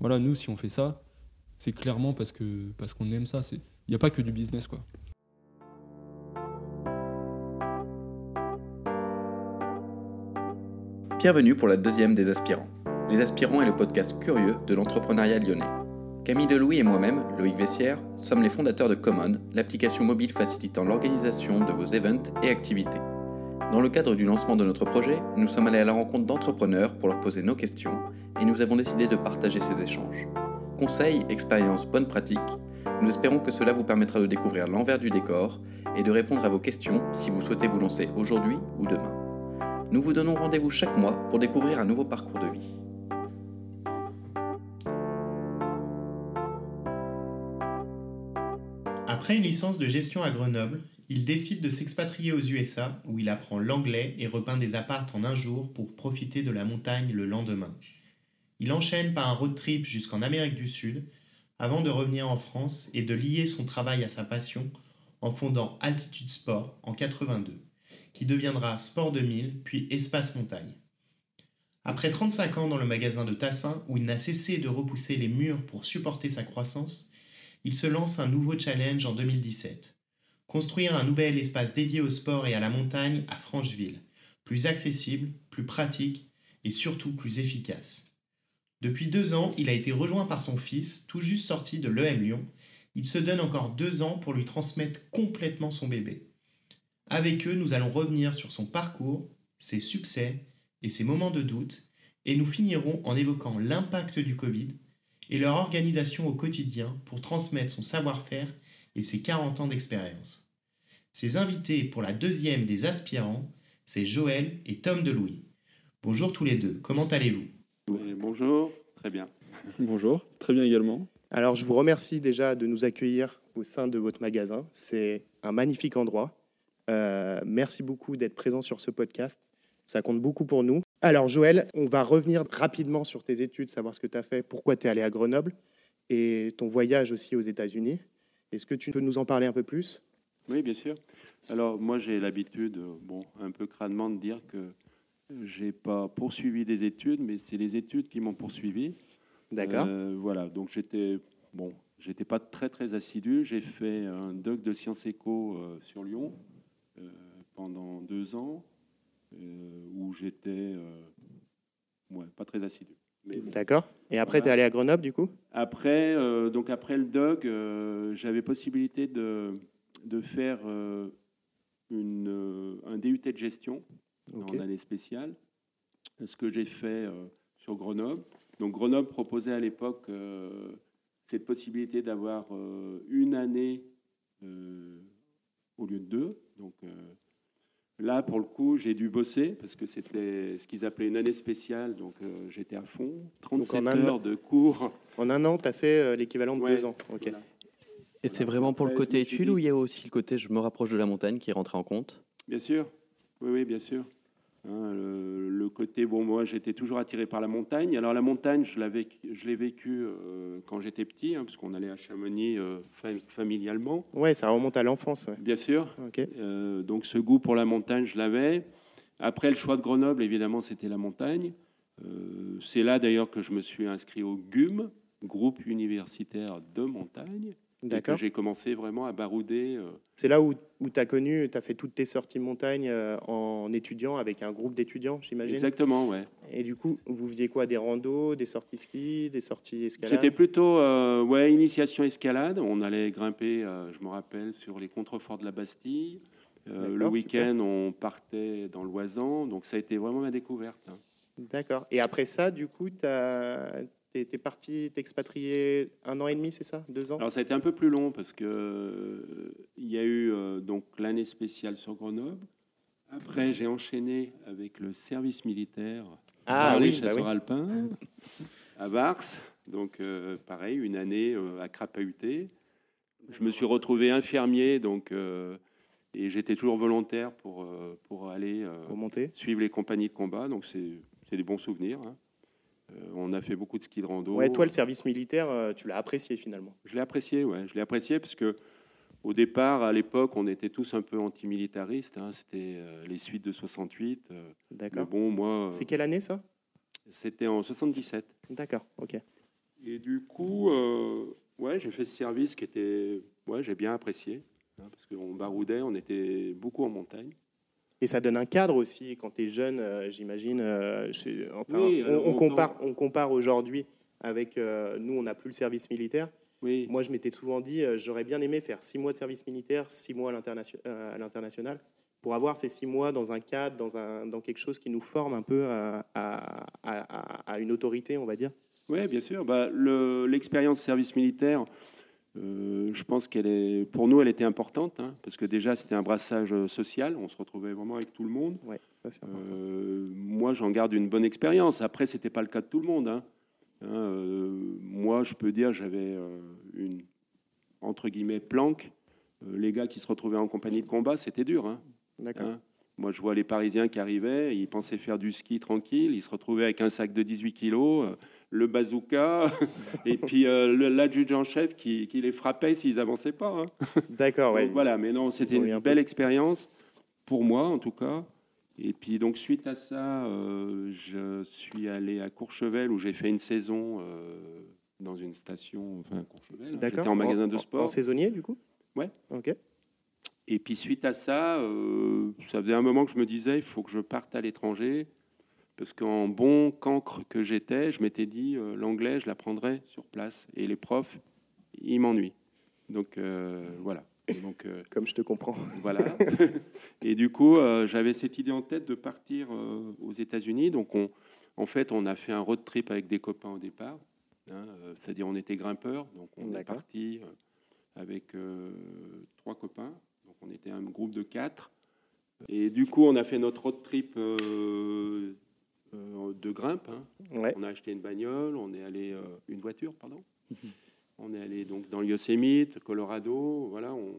voilà, nous, si on fait ça, c'est clairement parce que parce qu'on aime ça. Il n'y a pas que du business, quoi. Bienvenue pour la deuxième des aspirants. Les aspirants est le podcast curieux de l'entrepreneuriat lyonnais. Camille Delouis et moi-même, Loïc Vessière, sommes les fondateurs de Common, l'application mobile facilitant l'organisation de vos events et activités. Dans le cadre du lancement de notre projet, nous sommes allés à la rencontre d'entrepreneurs pour leur poser nos questions et nous avons décidé de partager ces échanges. Conseils, expériences, bonnes pratiques, nous espérons que cela vous permettra de découvrir l'envers du décor et de répondre à vos questions si vous souhaitez vous lancer aujourd'hui ou demain. Nous vous donnons rendez-vous chaque mois pour découvrir un nouveau parcours de vie. Après une licence de gestion à Grenoble, il décide de s'expatrier aux USA où il apprend l'anglais et repeint des appartes en un jour pour profiter de la montagne le lendemain. Il enchaîne par un road trip jusqu'en Amérique du Sud avant de revenir en France et de lier son travail à sa passion en fondant Altitude Sport en 82 qui deviendra Sport 2000 puis Espace Montagne. Après 35 ans dans le magasin de Tassin, où il n'a cessé de repousser les murs pour supporter sa croissance, il se lance un nouveau challenge en 2017. Construire un nouvel espace dédié au sport et à la montagne à Francheville, plus accessible, plus pratique et surtout plus efficace. Depuis deux ans, il a été rejoint par son fils, tout juste sorti de l'EM Lyon. Il se donne encore deux ans pour lui transmettre complètement son bébé. Avec eux, nous allons revenir sur son parcours, ses succès et ses moments de doute, et nous finirons en évoquant l'impact du Covid et leur organisation au quotidien pour transmettre son savoir-faire et ses 40 ans d'expérience. Ses invités pour la deuxième des aspirants, c'est Joël et Tom Delouis. Bonjour tous les deux, comment allez-vous? Bonjour, très bien. Bonjour, très bien également. Alors je vous remercie déjà de nous accueillir au sein de votre magasin. C'est un magnifique endroit. Euh, merci beaucoup d'être présent sur ce podcast. Ça compte beaucoup pour nous. Alors Joël, on va revenir rapidement sur tes études, savoir ce que tu as fait, pourquoi tu es allé à Grenoble et ton voyage aussi aux États-Unis. Est-ce que tu peux nous en parler un peu plus? Oui, bien sûr. Alors moi j'ai l'habitude, bon, un peu crânement de dire que j'ai pas poursuivi des études, mais c'est les études qui m'ont poursuivi. D'accord. Euh, voilà, donc j'étais bon, j'étais pas très très assidu. J'ai fait un doc de sciences éco euh, sur Lyon euh, pendant deux ans où j'étais euh, ouais, pas très assidu. D'accord. Et après, tu es allé à Grenoble, du coup? Après, donc après le DOG, j'avais possibilité de, de faire une, un DUT de gestion en année spéciale, ce que j'ai fait sur Grenoble. Donc Grenoble proposait à l'époque cette possibilité d'avoir une année au lieu de deux. Donc euh, là, pour le coup, j'ai dû bosser parce que c'était ce qu'ils appelaient une année spéciale. Donc euh, j'étais à fond, 37 heures de cours. En un an, tu as fait euh, l'équivalent de deux ans. Ok. Et c'est vraiment pour le côté études ou il y a aussi le côté je me rapproche de la montagne qui est rentré en compte Bien sûr, oui, oui, bien sûr. Hein, le, côté, bon, moi j'étais toujours attiré par la montagne. Alors la montagne, je l'ai vécu euh, quand j'étais petit, hein, parce qu'on allait à Chamonix euh, familialement. Ouais, ça remonte à l'enfance. Bien sûr. Euh, donc ce goût pour la montagne, je l'avais. Après le choix de Grenoble, évidemment, c'était la montagne. C'est là d'ailleurs que je me suis inscrit au GUM, groupe universitaire de montagne. D'accord. J'ai commencé vraiment à barouder. Euh. C'est là où, où tu as connu, tu as fait toutes tes sorties montagne euh, en étudiant avec un groupe d'étudiants, j'imagine Exactement, ouais. Et du coup, vous faisiez quoi? Des randos, des sorties ski, des sorties escalade C'était plutôt euh, ouais, initiation escalade. On allait grimper, je me rappelle, sur les contreforts de la Bastille. le week-end, on partait dans l'Oisan. Donc ça a été vraiment ma découverte. Hein. D'accord. Et après ça, du coup, tu as tu es, parti t'expatrier un an et demi, c'est ça? Deux ans? Alors ça a été un peu plus long parce que il y a eu euh, donc l'année spéciale sur Grenoble. Après, j'ai enchaîné avec le service militaire ah, les bah chasseurs alpins à Vars. Donc euh, pareil, une année euh, à crapahuter. Je me suis retrouvé infirmier, donc et j'étais toujours volontaire pour pour aller suivre les compagnies de combat. Donc c'est des bons souvenirs. Hein. Euh, on a fait beaucoup de ski de rando. Ouais, toi, le service militaire, euh, tu l'as apprécié finalement Je l'ai apprécié, ouais. Je l'ai apprécié parce que au départ, à l'époque, on était tous un peu antimilitaristes. Hein. C'était euh, les suites de 68. D'accord. Bon, moi. C'est quelle année ça? C'était en 77. D'accord, ok. Et du coup, euh, ouais, j'ai fait ce service qui était, ouais, j'ai bien apprécié, hein, parce qu'on baroudait, on était beaucoup en montagne. Et ça donne un cadre aussi quand tu es jeune, euh, j'imagine. euh, enfin, Oui, on, alors, on on compare, on compare aujourd'hui avec euh, nous, on n'a plus le service militaire. Oui, Moi, je m'étais souvent dit, j'aurais bien aimé faire six mois de service militaire, six mois à l'internation- à l'international, pour avoir ces six mois dans un cadre, dans, un, dans quelque chose qui nous forme un peu à, à- à- à une autorité, on va dire. ouais, bien sûr. Bah, le- l'expérience service militaire, euh, je pense qu'elle est, pour nous, elle était importante, hein, parce que déjà, c'était un brassage euh, social. On se retrouvait vraiment avec tout le monde. Ouais, ça. Euh, moi, j'en garde une bonne expérience. Après, c'était pas le cas de tout le monde. hein. Hein, euh, moi, je peux dire, j'avais une entre guillemets planque. Les gars qui se retrouvaient en compagnie de combat, c'était dur. D'accord. Moi, je vois les Parisiens qui arrivaient, ils pensaient faire du ski tranquille, ils se retrouvaient avec un sac de 18 kilos, le bazooka, et puis euh, l'adjudant-chef qui, qui les frappait s'ils avançaient pas. hein. D'accord. Donc, voilà, mais non, c'était une peu- belle expérience pour moi en tout cas. Et puis donc suite à ça, euh, je suis allé à Courchevel où j'ai fait une saison euh, dans une station, enfin à Courchevel. hein. D'accord. J'étais en magasin de En sport. saisonnier, du coup? Ouais. Ok. Et puis suite à ça, euh, ça faisait un moment que je me disais, il faut que je parte à l'étranger. Parce qu'en bon cancre que j'étais, je m'étais dit, euh, l'anglais, je l'apprendrai sur place. Et les profs, ils m'ennuient. Donc euh, voilà. Donc, euh, Comme je te comprends. Voilà. et du coup, j'avais cette idée en tête de partir aux États-Unis. Donc, on, en fait, on a fait un road trip avec des copains au départ. hein, C'est-à-dire, on était grimpeurs. Donc, on est parti avec trois copains. Donc, on était un groupe de quatre. Et du coup, on a fait notre road trip euh, de grimpe. hein. Ouais. On a acheté une bagnole, on est allé euh, une voiture, pardon. On est allé donc dans le Yosemite, Colorado. Voilà, on,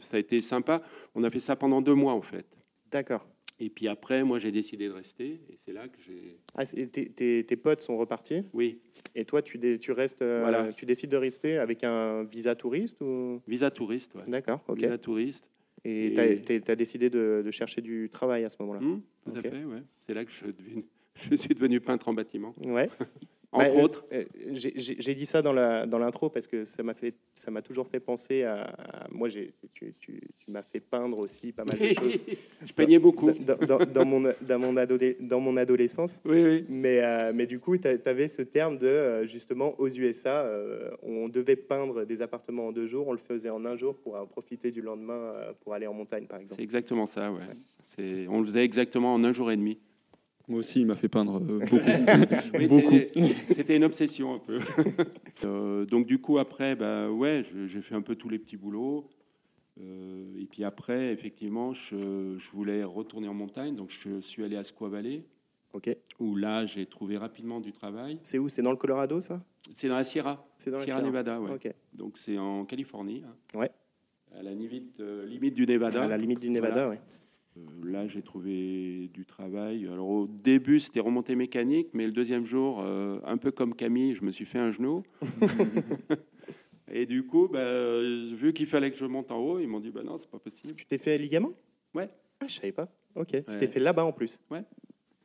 ça a été sympa. On a fait ça pendant deux mois en fait. D'accord. Et puis après, moi, j'ai décidé de rester. Et c'est là que j'ai. Ah, tes, tes- tes potes sont repartis? Oui, et toi, tu, dé- tu restes, euh, Voilà. tu décides de rester avec un visa touriste ou? Visa touriste. Ouais. D'accord, ok. Visa touriste. Et tu as, décidé de, de chercher du travail à ce moment-là. Hum, tout à fait, ouais. C'est là que je, devine- je suis devenu peintre en bâtiment, Ouais. entre Bah, euh, autres. euh, j'ai- dit ça dans l'intro parce que ça m'a fait ça m'a toujours fait penser à, à- moi tu, tu, tu m'as fait peindre aussi pas mal de choses je peignais beaucoup. dans, dans- dans mon dans mon adolé- dans mon adolescence Oui, oui. mais euh, mais du coup tu avais ce terme de justement aux USA euh, on devait peindre des appartements en deux jours on le faisait en un jour pour en profiter du lendemain pour aller en montagne par exemple C'est exactement ça, ouais. C'est- On le faisait exactement en un jour et demi. Moi aussi, il m'a fait peindre euh, beaucoup. Oui, C'était une obsession un peu. Euh, donc du coup après, bah ouais, j'ai fait un peu tous les petits boulots. Euh, et puis après, effectivement, je, je voulais retourner en montagne, donc je suis allé à Squaw Valley, ok où là j'ai trouvé rapidement du travail. c'est où? C'est dans le Colorado ça? C'est dans la Sierra, c'est dans la Sierra Sierra Nevada, ouais. ok Donc c'est en Californie. hein. Ouais. À la limite, euh, limite du Nevada. à la limite du Nevada ouais. Euh, Là, j'ai trouvé du travail. Alors, au début, c'était remontée mécanique, mais le deuxième jour, euh, un peu comme Camille, je me suis fait un genou. Et du coup, bah, euh, vu qu'il fallait que je monte en haut, ils m'ont dit bah non, c'est pas possible. Tu t'es fait ligament? Ouais. Ah, je savais pas. Ok. Tu t'es fait là-bas en plus? Ouais.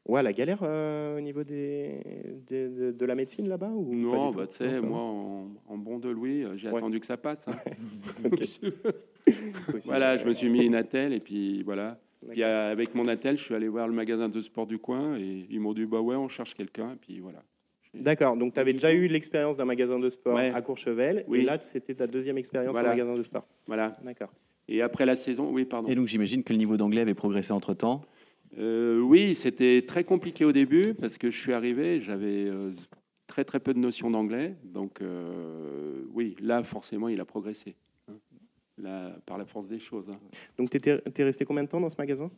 Ouais, la galère euh, au niveau des, des- de, de la médecine là-bas ou Non, bah, tu sais, moi, en, en bon de Louis, euh, j'ai Ouais. attendu que ça passe. hein. Voilà, je me suis mis une attelle et puis voilà. Puis euh, avec mon attelle, je suis allé voir le magasin de sport du coin et ils m'ont dit bah ouais, on cherche quelqu'un. Et puis voilà. D'accord. Donc, tu avais déjà eu l'expérience d'un magasin de sport Ouais. à Courchevel. Oui. Et là, c'était ta deuxième expérience Voilà. en magasin de sport. Voilà. D'accord. Et après la saison, oui, pardon. Et donc j'imagine que le niveau d'anglais avait progressé entre temps. Euh, oui, c'était très compliqué au début parce que je suis arrivé, j'avais euh, très très peu de notions d'anglais. Donc euh, oui, là forcément il a progressé. Par la force des choses. hein. Donc, tu es resté combien de temps dans ce magasin?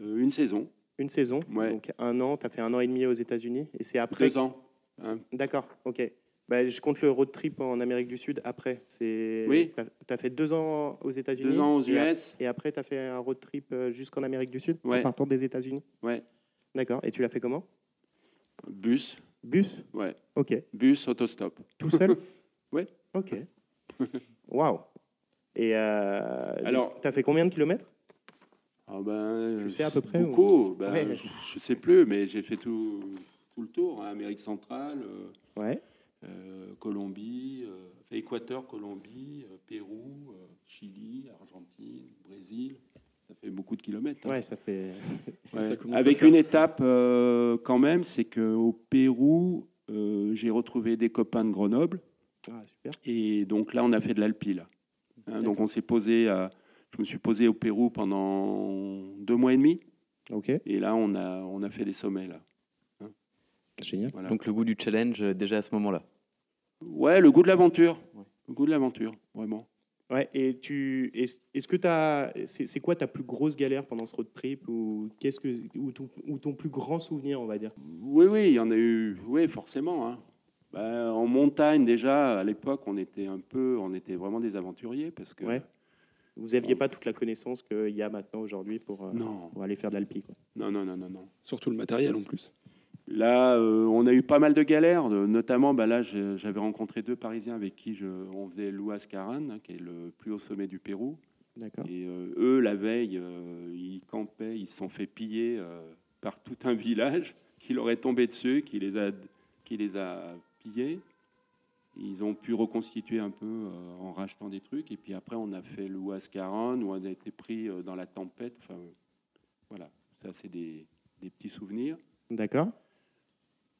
Euh, une saison, Une saison. Ouais. Donc, un an. Tu as fait un an et demi aux États-Unis. Et c'est après. deux ans. hein. D'accord. Ok. Bah, je compte le road trip en Amérique du Sud après. Oui. Tu as, fait deux ans aux États-Unis. Deux ans aux US. Et après, tu as fait un road trip euh, jusqu'en Amérique du Sud, en partant des États-Unis Ouais. D'accord. Et tu l'as fait comment? Bus, Bus? Ouais. Ok. Bus, autostop. Tout seul? Ouais. Ok. Waouh. Et euh, Alors- tu as fait combien de kilomètres? Ben, Tu sais à peu près, ou- Beaucoup. Ben, Ouais. je, je sais plus, mais j'ai fait tout, tout le tour. hein, Amérique centrale. euh, Ouais. Colombie, Équateur, Colombie, Pérou, Chili, Argentine, Brésil. Ça fait beaucoup de kilomètres. Hein. Ouais, ça fait. Avec une étape quand même, c'est qu'au Pérou, j'ai retrouvé des copains de Grenoble. Ah, super. Et donc là, on a fait de l'Alpi. Hein, donc on s'est posé à, je me suis posé au Pérou pendant deux mois et demi. Ok. Et là, on a, on a fait des sommets là. Hein. Génial. Donc le goût du challenge euh, déjà à ce moment-là. Ouais, le goût de l'aventure. Le goût de l'aventure, vraiment. Ouais, et tu, est-ce que tu as, c'est quoi ta plus grosse galère pendant ce road trip ou qu'est-ce que, ou ton, ou ton, plus grand souvenir, on va dire? Oui, oui, il y en a eu, oui, forcément. Hein. Bah, en montagne déjà, à l'époque, on était un peu, on était vraiment des aventuriers parce que ouais. Vous n'aviez pas toute la connaissance qu'il y a maintenant aujourd'hui pour, euh, pour, aller faire de l'alpi. Non, non, non, non, non. Surtout le matériel en plus. Là, euh, on a eu pas mal de galères, notamment bah là, j'avais rencontré deux Parisiens avec qui je, on faisait l'Ouascaran, hein, qui est le plus haut sommet du Pérou. D'accord. Et euh, eux, la veille, ils campaient, ils se sont fait piller par tout un village qui leur est tombé dessus, qui les a, qui les a Ils ont pu reconstituer un peu euh, en rachetant des trucs. Et puis après, on a fait le où on a été pris euh, dans la tempête. Enfin, voilà, ça, c'est des, des petits souvenirs. D'accord.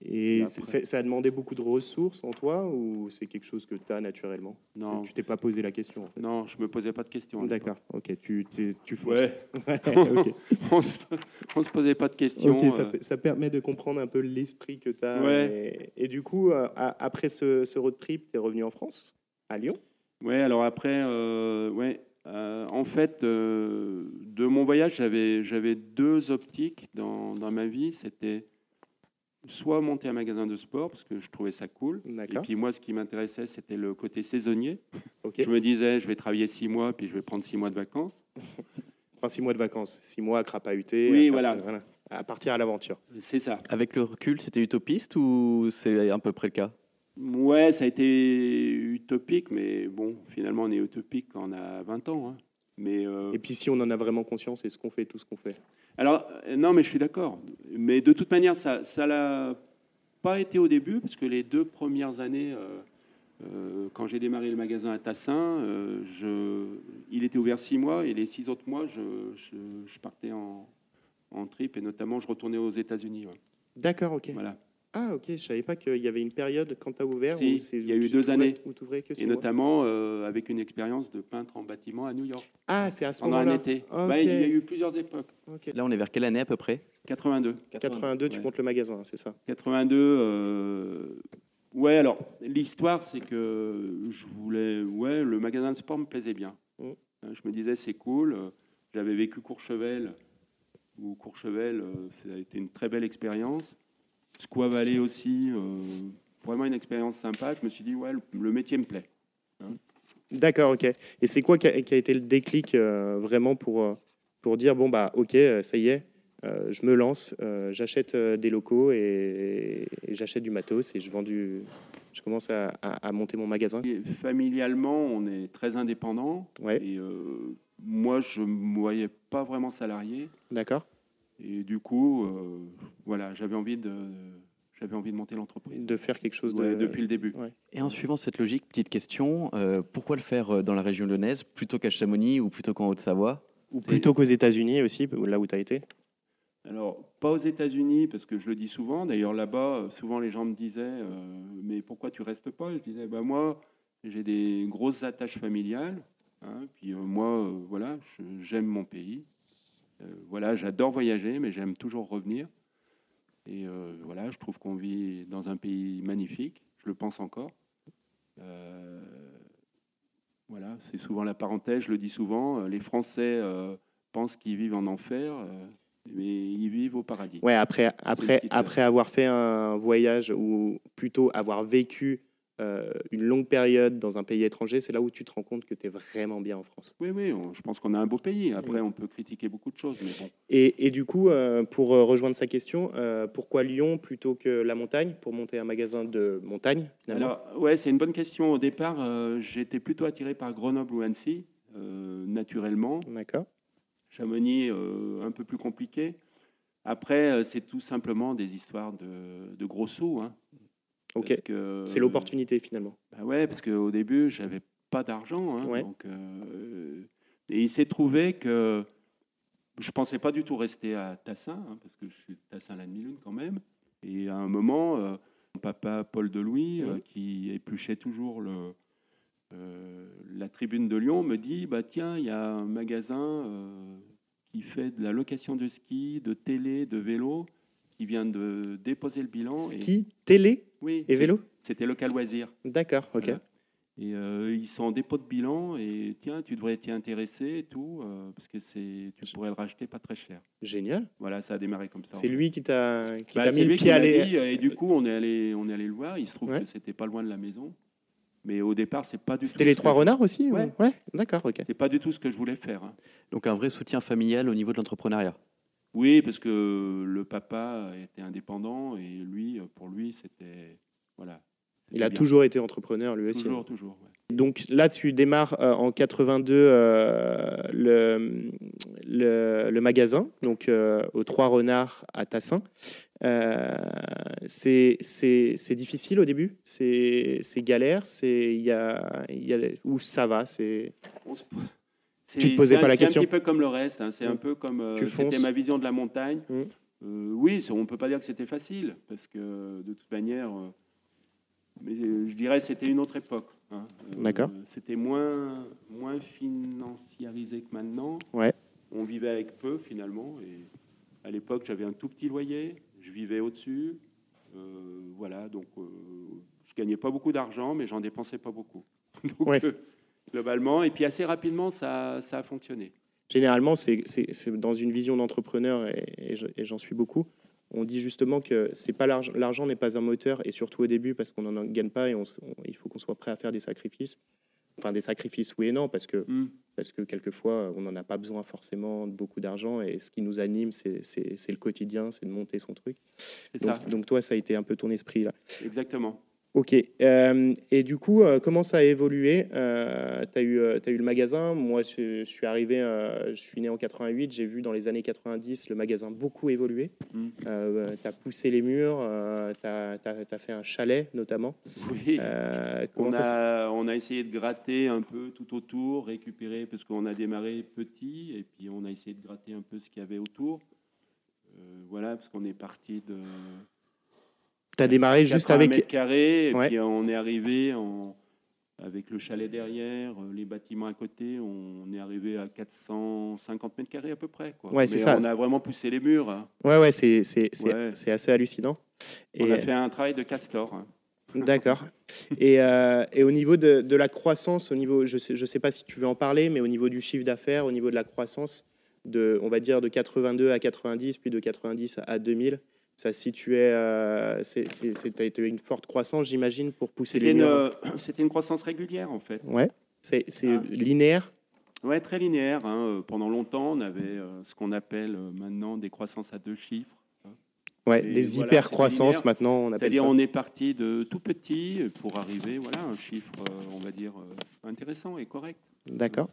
Et ça a demandé beaucoup de ressources en toi ou c'est quelque chose que tu as naturellement? Non. Tu t'es pas posé la question Non, je me posais pas de questions. D'accord, ok, tu, tu Ouais. on, se, se posait pas de questions. Ça, euh. ça, permet de comprendre un peu l'esprit que tu as. Ouais. Et, du coup, euh, après ce, ce road trip, tu es revenu en France, à Lyon? Ouais, alors après, euh, ouais. en fait, de mon voyage, j'avais deux optiques dans, dans ma vie. C'était soit monter un magasin de sport parce que je trouvais ça cool. Et puis moi, ce qui m'intéressait, c'était le côté saisonnier. Je me disais, je vais travailler six mois, puis je vais prendre six mois de vacances. enfin, six mois de vacances, six mois à crapahuter. Oui, voilà. À partir à l'aventure. C'est ça. Avec le recul, c'était utopiste ou c'est à peu près le cas? Ouais, ça a été utopique, mais bon, finalement, on est utopique quand on a 20 ans. Hein. Mais, euh, Et puis si on en a vraiment conscience, est-ce qu'on fait tout ce qu'on fait? Alors, euh, non, mais je suis d'accord. Mais de toute manière, ça ne l'a pas été au début, parce que les deux premières années, euh, euh, quand j'ai démarré le magasin à Tassin, je, il était ouvert six mois, et les six autres mois, je, je, partais en, en, trip, et notamment, je retournais aux États-Unis. D'accord, ok. Voilà. Ah ok, je savais pas qu'il y avait une période quand tu as ouvert. Si, où il y a eu deux années. Où que et notamment euh, avec une expérience de peintre en bâtiment à New York. Ah, c'est à ce moment-là. Pendant un été. Bah, il y a eu plusieurs époques. Là, on est vers quelle année à peu près? 82. 82, tu comptes le magasin, c'est ça? 82. Euh... Ouais, alors l'histoire, c'est que je voulais. Ouais, le magasin de sport me plaisait bien. Mm. Hein, je me disais, c'est cool. J'avais vécu Courchevel, ou Courchevel, euh, ça a été une très belle expérience. Squaw Valley aussi, euh, vraiment une expérience sympa. Je me suis dit, ouais, le, métier me plaît. Hein. D'accord, ok. Et c'est quoi qui a, été le déclic euh, vraiment pour, euh, pour dire, bon, bah, ok, ça y est, je me lance, j'achète des locaux et, j'achète du matos et je vends du, je commence à, monter mon magasin. familialement, on est très indépendant. Ouais. Et moi, je ne me voyais pas vraiment salarié. D'accord. Et du coup, euh, voilà, j'avais envie de j'avais envie de monter l'entreprise. De faire quelque chose depuis le début. Et en suivant cette logique, petite question, euh, pourquoi le faire euh, dans la région lyonnaise plutôt qu'à Chamonix ou plutôt qu'en Haute-Savoie? Ou plutôt qu'aux États-Unis aussi, là où tu as été? Alors, pas aux États-Unis, parce que je le dis souvent. D'ailleurs, là-bas, souvent les gens me disaient Mais pourquoi tu restes pas? Je disais bah, Moi, j'ai des grosses attaches familiales. Hein, puis moi, voilà, j'aime mon pays. Euh, voilà, j'adore voyager, mais j'aime toujours revenir. Et euh, voilà, je trouve qu'on vit dans un pays magnifique. Je le pense encore. Euh, voilà, c'est souvent la parenthèse, je le dis souvent. Les Français pensent qu'ils vivent en enfer, mais ils vivent au paradis. Ouais, après, après, après avoir fait un voyage ou plutôt avoir vécu euh, une longue période dans un pays étranger, c'est là où tu te rends compte que tu es vraiment bien en France. Oui, oui, je pense qu'on a un beau pays. Après, on peut critiquer beaucoup de choses. Mais bon. et, et, du coup, euh, pour euh, rejoindre sa question, pourquoi Lyon plutôt que la montagne pour monter un magasin de montagne Alors, ouais, c'est une bonne question. Au départ, j'étais plutôt attiré par Grenoble ou Annecy, naturellement. D'accord. Chamonix, un peu plus compliqué. Après, c'est tout simplement des histoires de, de gros sous. Hein. Ok. Parce que- C'est l'opportunité finalement. Bah ouais, parce qu'au début, j'avais pas d'argent. hein, Ouais. donc, euh, et il s'est trouvé que je pensais pas du tout rester à Tassin, hein, parce que je suis de Tassin la demi-lune quand même. Et à un moment, euh, mon papa Paul Delouis, euh, qui épluchait toujours le, la tribune de Lyon, me dit bah tiens, il y a un magasin qui fait de la location de ski, de télé, de vélo, qui vient de déposer le bilan. et- Ski, télé oui, et vélo C'était local loisir. D'accord, ok. Voilà. Et euh, ils sont en dépôt de bilan et tiens, tu devrais t'y intéresser et tout, euh, parce que c'est, tu pourrais le racheter pas très cher. Génial. Voilà, ça a démarré comme ça. C'est lui qui t'a qui Bah, t'a mis le lui pied à l'é- dit, et du coup, on est allé, on est allé le voir. Il se trouve Ouais. que c'était pas loin de la maison, mais au départ, c'est pas du tout. C'était les trois renards aussi ou- Ouais. d'accord, ok. C'est pas du tout ce que je voulais faire. hein. Donc un vrai soutien familial au niveau de l'entrepreneuriat. Oui, parce que le papa était indépendant et lui, pour lui, c'était voilà. Il a bien. toujours été entrepreneur lui aussi. toujours, toujours. ouais. Donc là, tu démarres euh, en 82 euh, le, le, le magasin, donc euh, aux Trois Renards à Tassin. Euh, c'est difficile au début, c'est galère, c'est il y a, il y a où ça va, c'est On se- Tu te c'est- posais c'est pas un- la C'est question un petit peu comme le reste. hein. C'est Mm. un peu comme euh, c'était ma vision de la montagne. Mm. Euh, oui, c'est- on peut pas dire que c'était facile parce que de toute manière, euh, mais euh, je dirais que c'était une autre époque. hein. D'accord. C'était moins moins financiarisé que maintenant. Ouais. On vivait avec peu finalement. Et à l'époque, j'avais un tout petit loyer. Je vivais au-dessus. Voilà, donc je gagnais pas beaucoup d'argent, mais j'en dépensais pas beaucoup. donc, Ouais. Globalement, et puis assez rapidement, ça, ça a fonctionné. généralement c'est dans une vision d'entrepreneur et, et je- et j'en suis beaucoup. On dit justement que c'est pas l'argent, n'est pas un moteur et surtout au début parce qu'on n'en gagne pas et on s- on- il faut qu'on soit prêt à faire des sacrifices. Enfin des sacrifices oui et non parce que Hmm. parce que quelquefois, on n'en a pas besoin forcément de beaucoup d'argent et ce qui nous anime, c'est le quotidien, c'est de monter son truc. Donc, ça, donc toi, ça a été un peu ton esprit là. exactement. Ok. Euh, et du coup, euh, comment ça a évolué euh, Tu as, eu, euh, t'as eu le magasin? Moi, je, je suis arrivé, je suis né en 88. J'ai vu dans les années 90 le magasin beaucoup évoluer. Mm. tu as poussé les murs, tu as, fait un chalet notamment. Oui. Comment On a, on a essayé de gratter un peu tout autour, récupérer, parce qu'on a démarré petit, et puis on a essayé de gratter un peu ce qu'il y avait autour. Voilà, parce qu'on est parti de T'as démarré juste 80 avec. mètres carrés, et Ouais. puis on est arrivé en, avec le chalet derrière, euh, les bâtiments à côté, on est arrivé à 450 mètres carrés à peu près. Quoi. Ouais, c'est ça. On a vraiment poussé les murs. hein. Ouais, ouais, c'est c'est- c'est- Ouais. assez hallucinant. On a fait un travail de castor. hein. D'accord. Et, euh, et au niveau de, de la croissance, au niveau, je ne sais, je sais pas si tu veux en parler, mais au niveau du chiffre d'affaires, au niveau de la croissance, de, on va dire de 82 à 90, puis de 90 à 2000, ça se situait, euh, c'était une forte croissance, j'imagine, pour pousser C'était les une, euh, c'était une croissance régulière en fait. Ouais, c'est Ah. linéaire? Ouais, très linéaire. hein. Euh, Pendant longtemps, on avait euh, ce qu'on appelle euh, maintenant des croissances à deux chiffres. Ouais, Et des voilà, hyper c'est croissances linéaire. maintenant, on appelle C'est-à-dire, on est parti de tout petit pour arriver voilà, à un chiffre, on va dire, intéressant et correct. D'accord.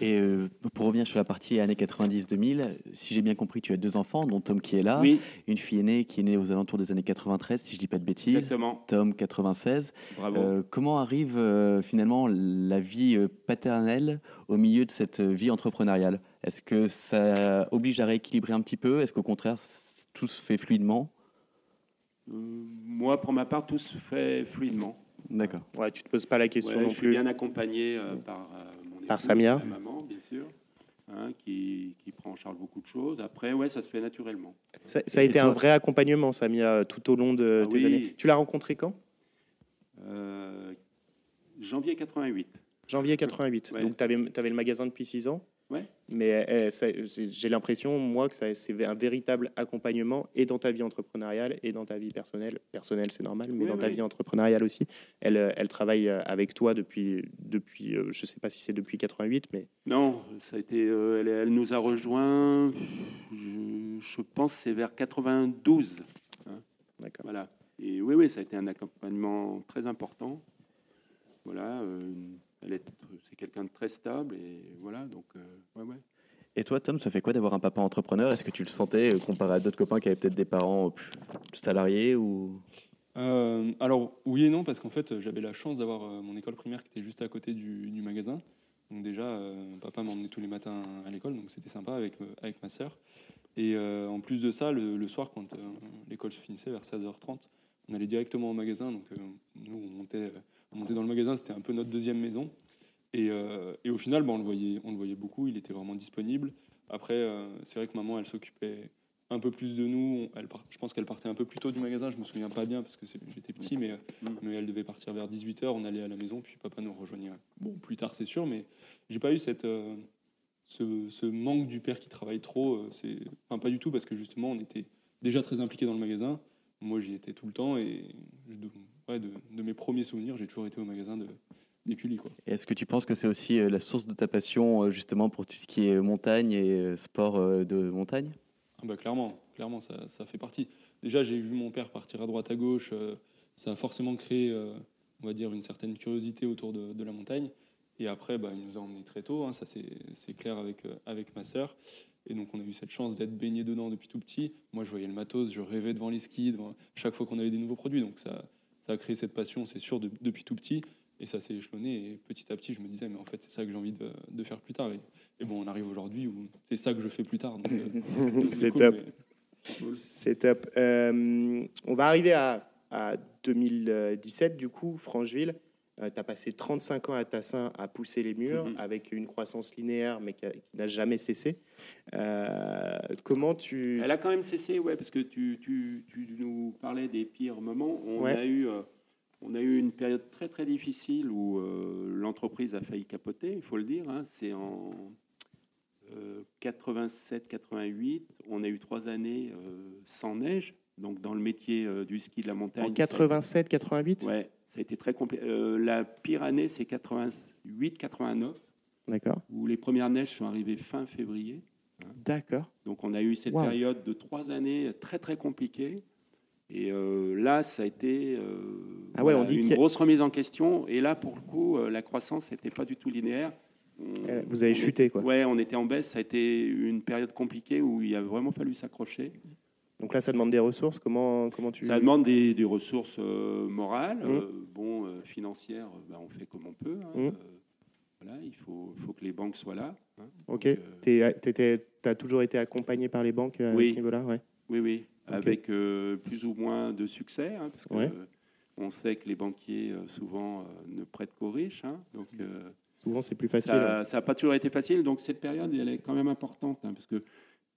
Et euh, pour revenir sur la partie années 90-2000, si j'ai bien compris, tu as deux enfants, dont Tom qui est là, Oui, une fille aînée qui est née aux alentours des années 93, si je dis pas de bêtises, exactement. Tom 96. Bravo. Euh, comment arrive euh, finalement la vie paternelle au milieu de cette vie entrepreneuriale? Est-ce que ça oblige à rééquilibrer un petit peu? Est-ce qu'au contraire, tout se fait fluidement? Euh, moi, pour ma part, tout se fait fluidement. D'accord. Ouais, tu te poses pas la question Ouais, non je suis plus. bien accompagné euh, par euh, Par Samia. ma maman, bien sûr, hein, qui, qui prend en charge beaucoup de choses. Après, ouais, ça se fait naturellement. Ça, ça a été un vrai accompagnement, Samia, tout au long de Ah tes oui. années. Tu l'as rencontré quand? Euh, janvier 88. Janvier 88. Ouais. Donc, tu avais, le magasin depuis 6 ans? Ouais. Mais euh, ça- j'ai l'impression, moi, que c'est un véritable accompagnement et dans ta vie entrepreneuriale et dans ta vie personnelle. Personnelle, c'est normal, mais Oui, dans ta vie entrepreneuriale aussi. Elle, euh, elle travaille euh, avec toi depuis, depuis euh, je ne sais pas si c'est depuis 88, mais Non, ça a été, euh, elle, elle nous a rejoint, je, je pense, c'est vers 92. d'accord. Voilà. Et oui, oui, ça a été un accompagnement très important. Voilà, euh, c'est quelqu'un de très stable et voilà, donc euh, ouais, ouais. Et toi, Tom, ça fait quoi d'avoir un papa entrepreneur? Est-ce que tu le sentais euh, comparé à d'autres copains qui avaient peut-être des parents euh, plus salariés ou? Euh, alors oui et non parce qu'en fait j'avais la chance d'avoir mon école primaire qui était juste à côté du, du magasin. Donc déjà euh, papa m'emmenait tous les matins à l'école donc c'était sympa avec, avec ma sœur. Et euh, en plus de ça le, le soir quand euh, l'école se finissait vers 16h30 on allait directement au magasin donc euh, nous on montait, on montait dans le magasin c'était un peu notre deuxième maison. Et, euh, et au final bah, on, le voyait, on le voyait beaucoup il était vraiment disponible. Après euh, c'est vrai que maman elle s'occupait un peu plus de nous. Elle part- je pense qu'elle partait un peu plus tôt du magasin. Je me souviens pas bien parce que j'étais petit, mais, Mm. mais elle devait partir vers 18h. On allait à la maison, puis papa nous rejoignait. Bon, plus tard, c'est sûr, mais j'ai pas eu cette, euh, ce, ce manque du père qui travaille trop. C'est, enfin, pas du tout, parce que justement, on était déjà très impliqués dans le magasin. Moi, j'y étais tout le temps et je- ouais, de, de mes premiers souvenirs, j'ai toujours été au magasin de. Et Est-ce que tu penses que c'est aussi euh, la source de ta passion euh, justement pour tout ce qui est montagne et euh, sport de montagne? Ah bah clairement, clairement ça, ça fait partie. Déjà, j'ai vu mon père partir à droite à gauche. ça a forcément créé, on va dire, une certaine curiosité autour de, de la montagne. Et après, bah, il nous a emmenés très tôt. hein, ça, c'est c'est clair avec, avec ma sœur. Et donc, on a eu cette chance d'être baigné dedans depuis tout petit. Moi, je voyais le matos, je rêvais devant les skis, devant, chaque fois qu'on avait des nouveaux produits. Donc, ça, ça a créé cette passion, c'est sûr, de- depuis tout petit. Et ça s'est échelonné. Et petit à petit, je me disais, mais en fait, c'est ça que j'ai envie de, de faire plus tard. Et, et bon, on arrive aujourd'hui où c'est ça que je fais plus tard. Euh, C'est cool, top. mais- C'est top. Euh, on va arriver à, à 2017, du coup, Francheville. Tu as passé 35 ans à Tassin à pousser les murs Mhm. avec une croissance linéaire, mais qui, n'a jamais cessé. Euh, comment tu. Elle a quand même cessé, ouais, parce que tu, tu, tu nous parlais des pires moments. On Ouais. a eu, euh, on a eu une période très très difficile où euh, l'entreprise a failli capoter, il faut le dire. hein. C'est en 87-88. On a eu trois années euh, sans neige, donc dans le métier euh, du ski de la montagne. En ça- 87, 88 Ouais, ça a été très compliqué. Euh, la pire année, c'est 88-89, D'accord. où les premières neiges sont arrivées fin février. D'accord. Donc on a eu cette Wow. période de trois années très très compliquée. Et euh, là, ça a été euh, Ah ouais, on dit une a- grosse remise en question. Et là, pour le coup, la croissance n'était pas du tout linéaire. On- Vous avez chuté, quoi. Ouais, on était en baisse. Ça a été une période compliquée où il a vraiment fallu s'accrocher. Donc là, ça demande des ressources. Comment, comment tu. Ça demande des, des ressources euh, morales, Mmh. euh, bon, euh, financières. ben, on fait comme on peut. hein. Mmh. Voilà, il faut, faut que les banques soient là. hein. Ok. Tu as toujours été accompagné par les banques à Oui. ce niveau-là ouais. Oui, oui, avec plus ou moins de succès, hein, parce que Ouais. on sait que les banquiers souvent ne prêtent qu'aux riches, hein, donc Souvent, c'est plus facile. ça n'a pas toujours été facile. Donc cette période, elle est quand même importante, hein, parce que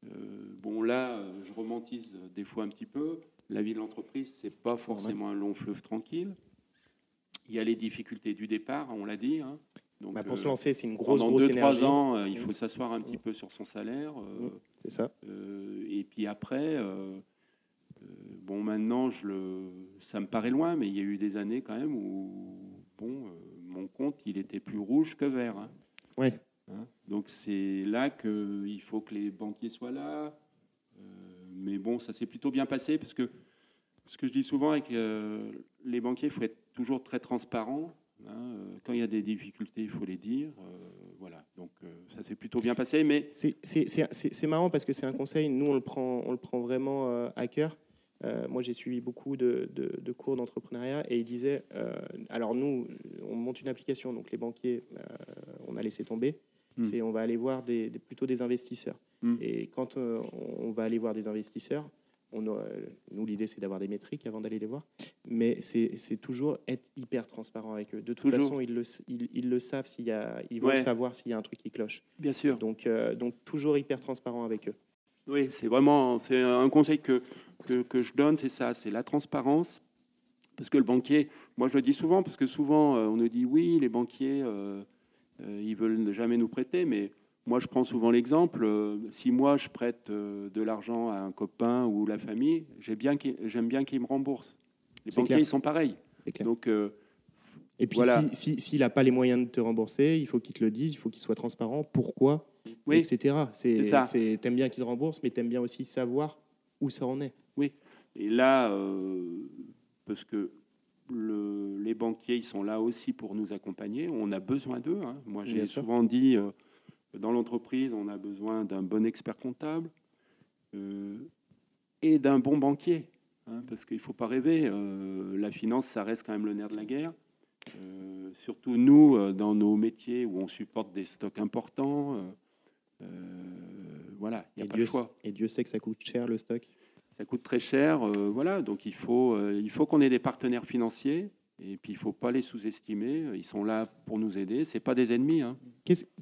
euh, bon là, euh, je romantise des fois un petit peu. La vie de l'entreprise, c'est pas forcément un long fleuve tranquille. Il y a les difficultés du départ, on l'a dit. hein. Donc, Bah, pour euh, se lancer, c'est une grosse, pendant grosse 2-3 énergie. ans, euh, il faut s'asseoir un petit peu sur son salaire. C'est ça. et puis après, bon, maintenant, je le, ça me paraît loin, mais il y a eu des années quand même où, bon, mon compte, il était plus rouge que vert. hein. Ouais. Hein, Donc c'est là qu'il faut que les banquiers soient là. Euh, mais bon, ça s'est plutôt bien passé parce que ce que je dis souvent avec euh, les banquiers, il faut être toujours très transparent. hein? Euh, Quand il y a des difficultés, il faut les dire. Euh, voilà. Donc ça s'est plutôt bien passé, mais C'est- marrant parce que c'est un conseil, nous on le prend, on le prend vraiment à cœur. Moi j'ai suivi beaucoup de, cours d'entrepreneuriat et il disait, euh, alors nous on monte une application, donc les banquiers on a laissé tomber, Hmm. c'est on va aller voir des, des- plutôt des investisseurs. Hmm. Et quand euh, on va aller voir des investisseurs, on nous l'idée c'est d'avoir des métriques avant d'aller les voir, mais c'est toujours être hyper transparent avec eux. De toute Toujours. façon ils le, ils, ils le savent, s'il y a, ils vont Ouais. savoir s'il y a un truc qui cloche. bien sûr. Donc, euh, donc toujours hyper transparent avec eux. Oui, c'est vraiment c'est un conseil que, que, que je donne, c'est ça, c'est la transparence. Parce que le banquier, moi je le dis souvent, parce que souvent euh, on nous dit oui, les banquiers, ils veulent jamais nous prêter, mais moi je prends souvent l'exemple, euh, si moi je prête euh, de l'argent à un copain ou la famille, j'ai bien qu'il- j'aime bien qu'ils me remboursent. Les banquiers, clair. ils sont pareils. Donc, euh, Et puis, Voilà. s'il si, s'il n'a pas les moyens de te rembourser, il faut qu'il te le dise, il faut qu'il soit transparent, pourquoi, oui, etc. C'est, t'aimes bien qu'il te rembourse, mais t'aimes bien aussi savoir où ça en est. Et là, euh, parce que le- les banquiers, ils sont là aussi pour nous accompagner. On a besoin d'eux. hein. Moi, j'ai souvent dit, euh, dans l'entreprise, on a besoin d'un bon expert comptable euh, et d'un bon banquier. hein, parce qu'il ne faut pas rêver. la finance, ça reste quand même le nerf de la guerre. surtout nous, dans nos métiers où on supporte des stocks importants. voilà, il n'y a pas Dieu, de choix. Et Dieu sait que ça coûte cher le stock? Ça coûte très cher. voilà, donc il faut, il faut qu'on ait des partenaires financiers et puis, il ne faut pas les sous-estimer. Ils sont là pour nous aider. Ce pas des ennemis. Hein.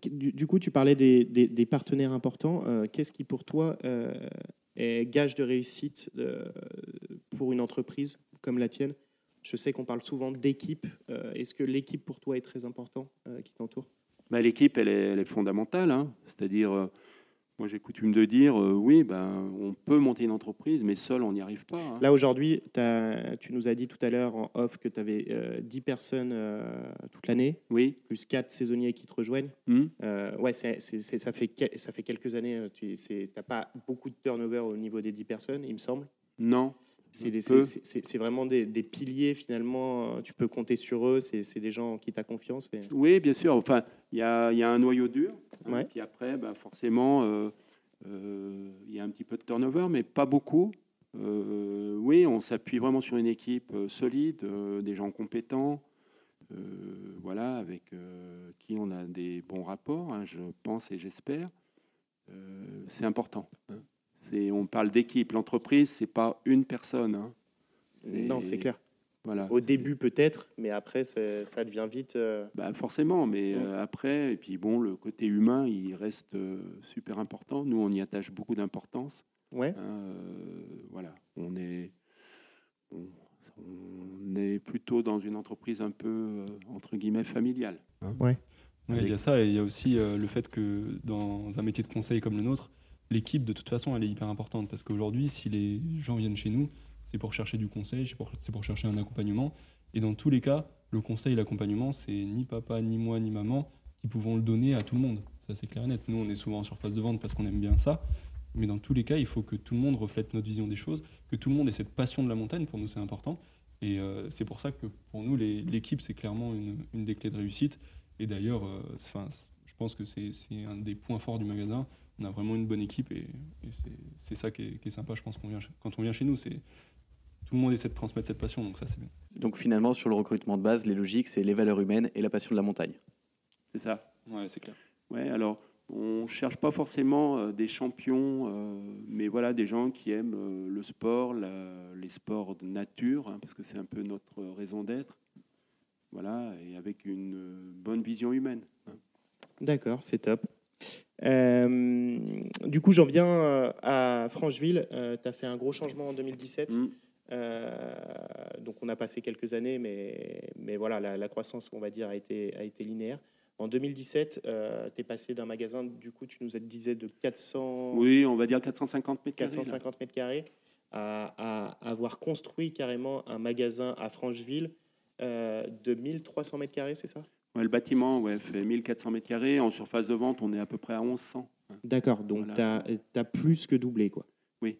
Du, du, coup, tu parlais des, des, partenaires importants. Euh, qu'est-ce qui, pour toi, euh, est gage de réussite euh, pour une entreprise comme la tienne? Je sais qu'on parle souvent d'équipe. Est-ce que l'équipe, pour toi, est très important qui t'entoure? Bah, L'équipe, elle, elle est, fondamentale. Hein. C'est-à-dire moi, j'ai coutume de dire, euh, oui, ben, on peut monter une entreprise, mais seul, on n'y arrive pas. Hein. Là, aujourd'hui, tu nous as dit tout à l'heure en off que tu avais 10 personnes euh, toute l'année, oui. plus 4 saisonniers qui te rejoignent. Euh, ouais, ça, fait, ça fait quelques années. Tu n'as pas beaucoup de turnover au niveau des 10 personnes, il me semble. Non. C'est vraiment des, piliers, finalement. Tu peux compter sur eux. C'est des gens qui t'as confiance. Oui, bien sûr. Enfin, il y a, y a, un noyau dur. Hein, puis après, bah, forcément, euh, euh, il y a un petit peu de turnover, mais pas beaucoup. Euh, oui, on s'appuie vraiment sur une équipe solide, des gens compétents, voilà, avec qui on a des bons rapports, hein, je pense et j'espère. c'est important. Hein. on parle d'équipe. L'entreprise, c'est pas une personne. Non, c'est clair. Voilà, Au début peut-être, mais après ça devient vite. Euh, bah forcément, mais euh, après, et puis bon, le côté humain, il reste euh, super important. Nous, on y attache beaucoup d'importance. Ouais. Hein, voilà, on est, on, est plutôt dans une entreprise un peu entre guillemets familiale. Hein. Ouais. il y a ça, et il y a aussi le fait que dans un métier de conseil comme le nôtre, l'équipe de toute façon, elle est hyper importante parce qu'aujourd'hui, si les gens viennent chez nous, c'est pour chercher du conseil, c'est pour, chercher un accompagnement. Et dans tous les cas, le conseil l'accompagnement, c'est ni papa, ni moi, ni maman qui pouvons le donner à tout le monde. Ça, c'est clair et net. Nous, on est souvent en surface de vente parce qu'on aime bien ça. Mais dans tous les cas, il faut que tout le monde reflète notre vision des choses, que tout le monde ait cette passion de la montagne. Pour nous, c'est important. Et euh, c'est pour ça que pour nous, l'équipe, c'est clairement une, des clés de réussite. Et d'ailleurs, euh, je pense que c'est un des points forts du magasin. On a vraiment une bonne équipe et, c'est ça qui est, sympa, je pense, quand on vient chez nous. Tout le monde essaie de transmettre cette passion, donc ça c'est bien. Donc finalement, sur le recrutement de base, les logiques, c'est les valeurs humaines et la passion de la montagne. C'est ça. Ouais, c'est clair. Ouais, alors on cherche pas forcément euh, des champions, euh, mais voilà des gens qui aiment euh, le sport, les sports de nature, hein, parce que c'est un peu notre raison d'être. Voilà, et avec une bonne vision humaine. Hein. D'accord, c'est top. du coup, j'en viens à Francheville. tu as fait un gros changement en 2017. Euh, donc on a passé quelques années, mais, mais voilà, la, croissance, on va dire, a été, a été linéaire. En 2017, tu es passé d'un magasin, du coup, tu nous disais de 400... Oui, on va dire 450 mètres carrés. 450 mètres carrés, à, avoir construit carrément un magasin à Francheville euh, de 1300 mètres carrés, c'est ça? Le bâtiment ouais, fait 1400 mètres carrés. En surface de vente, on est à peu près à 1100. D'accord, donc tu as, as, plus que doublé, quoi. Oui.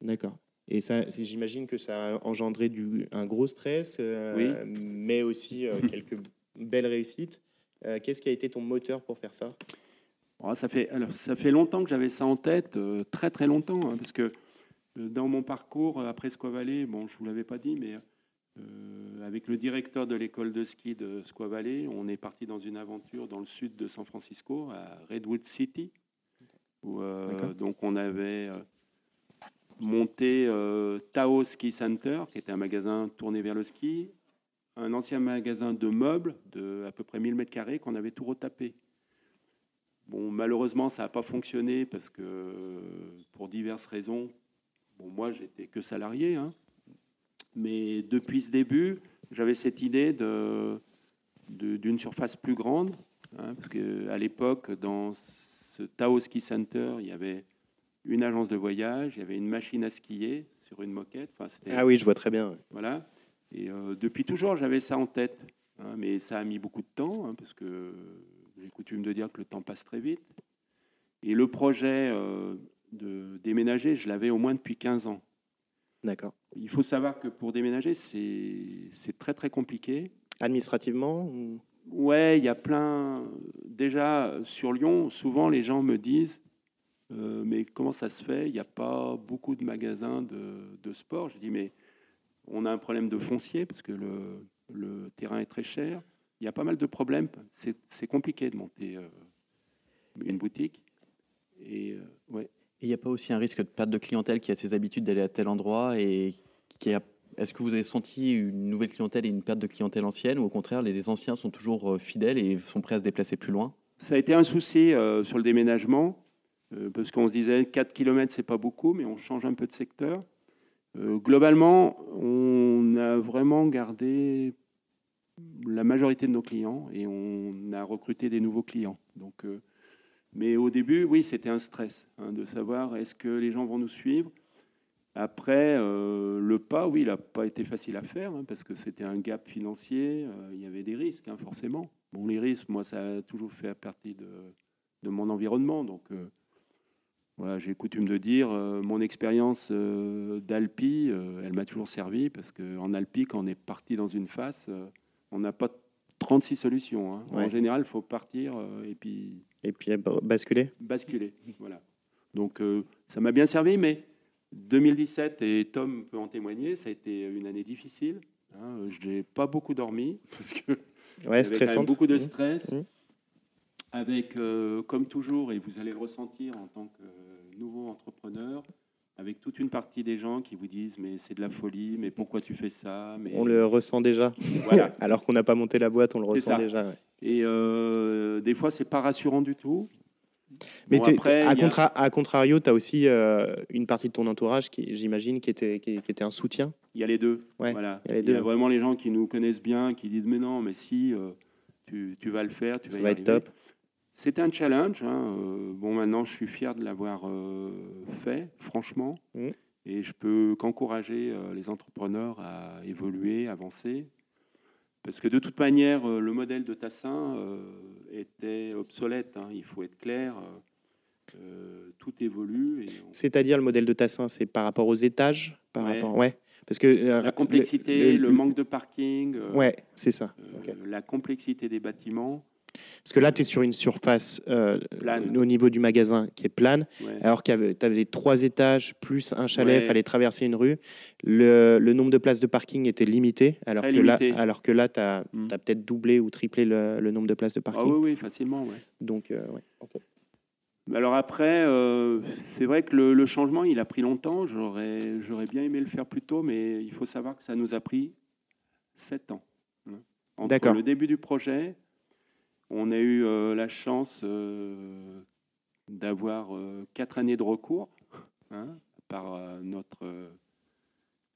D'accord. Et ça, j'imagine que ça a engendré du, un gros stress, euh, mais aussi euh, quelques belles réussites. Euh, qu'est-ce qui a été ton moteur pour faire ça? Oh, ça, fait, alors, ça fait longtemps que j'avais ça en tête, très très longtemps, hein, parce que dans mon parcours après Squaw Valley, bon, je ne vous l'avais pas dit, mais avec le directeur de l'école de ski de Squaw Valley, on est parti dans une aventure dans le sud de San Francisco, à Redwood City, où donc on avait monté euh, Tao Ski Center, qui était un magasin tourné vers le ski, un ancien magasin de meubles de à peu près 1000 mètres carrés qu'on avait tout retapé. Bon, malheureusement, ça n'a pas fonctionné parce que pour diverses raisons. Bon, moi, j'étais que salarié, hein. mais depuis ce début, j'avais cette idée de d'une surface plus grande, hein, parce qu'à l'époque, dans ce Tao Ski Center, il y avait une agence de voyage, il y avait une machine à skier sur une moquette. Enfin, ah oui, je vois très bien. Voilà. Et euh, depuis toujours, j'avais ça en tête. Hein, mais ça a mis beaucoup de temps, hein, parce que j'ai coutume de dire que le temps passe très vite. Et le projet euh, de déménager, je l'avais au moins depuis 15 ans. D'accord. Il faut savoir que pour déménager, c'est très très compliqué. Administrativement Ouais, il y a plein. Déjà, sur Lyon, souvent les gens me disent mais comment ça se fait? Il n'y a pas beaucoup de magasins de, sport. Je dis, mais on a un problème de foncier parce que le, le terrain est très cher. Il y a pas mal de problèmes. C'est compliqué de monter une boutique. Et ouais. il n'y a pas aussi un risque de perte de clientèle qui a ses habitudes d'aller à tel endroit et qui a est-ce que vous avez senti une nouvelle clientèle et une perte de clientèle ancienne ou au contraire les anciens sont toujours euh, fidèles et sont prêts à se déplacer plus loin? Ça a été un souci euh, sur le déménagement euh, parce qu'on se disait 4 km c'est pas beaucoup mais on change un peu de secteur. globalement, on a vraiment gardé la majorité de nos clients et on a recruté des nouveaux clients. Donc, mais au début, oui, c'était un stress hein, de savoir est-ce que les gens vont nous suivre? Après, euh, le pas, oui, il n'a pas été facile à faire hein, parce que c'était un gap financier. Euh, il y avait des risques, hein, forcément. Bon, les risques, moi, ça a toujours fait partie de, de mon environnement. Donc, euh, voilà, j'ai coutume de dire, mon expérience d'Alpi, elle m'a toujours servi parce qu'en Alpi, quand on est parti dans une face, on n'a pas 36 solutions. Hein. En général, il faut partir et puis. Et puis basculer Basculer, voilà. Donc, ça m'a bien servi, mais 2017, et Tom peut en témoigner, ça a été une année difficile. Hein, je n'ai pas beaucoup dormi parce que ouais, stressant. beaucoup de mmh. stress. Mmh. Avec, euh, comme toujours, et vous allez le ressentir en tant que nouveau entrepreneur, avec toute une partie des gens qui vous disent mais c'est de la folie, mais pourquoi tu fais ça mais... On le ressent déjà. Voilà. Alors qu'on n'a pas monté la boîte, on le ressent déjà. Et euh, des fois, c'est pas rassurant du tout. Mais à, contrario, tu as aussi euh, une partie de ton entourage, qui, j'imagine, qui était, qui, était un soutien. Il y a les deux. voilà. Il y, a vraiment les gens qui nous connaissent bien, qui disent Mais non, mais si, euh, tu, tu, vas le faire, tu Ça vas, va être top. C'était un challenge. Hein, euh, bon, maintenant, je suis fier de l'avoir fait, franchement. Mmh. Et je peux qu'encourager les entrepreneurs à évoluer, avancer. Parce que de toute manière, euh, le modèle de Tassin euh, était obsolète. Hein, il faut être clair. Euh, tout évolue. C'est-à-dire le modèle de Tassin, c'est par rapport aux étages par ouais. Rapport... ouais. Parce que, la complexité, le, manque de parking. ouais, c'est ça. La complexité des bâtiments. Parce que là, tu es sur une surface euh, au niveau du magasin qui est plane, alors que tu avais trois étages plus un chalet, il fallait traverser une rue. Le, nombre de places de parking était limité, alors, que, Là, alors que là, tu as, mm. peut-être doublé ou triplé le, nombre de places de parking. Ah oui, oui, facilement. Ouais. Donc, euh, Alors après, euh, c'est vrai que le, changement, il a pris longtemps. J'aurais, j'aurais bien aimé le faire plus tôt, mais il faut savoir que ça nous a pris sept ans. Hein. Entre le début du projet, on a eu euh, la chance euh, d'avoir euh, quatre années de recours hein, par notre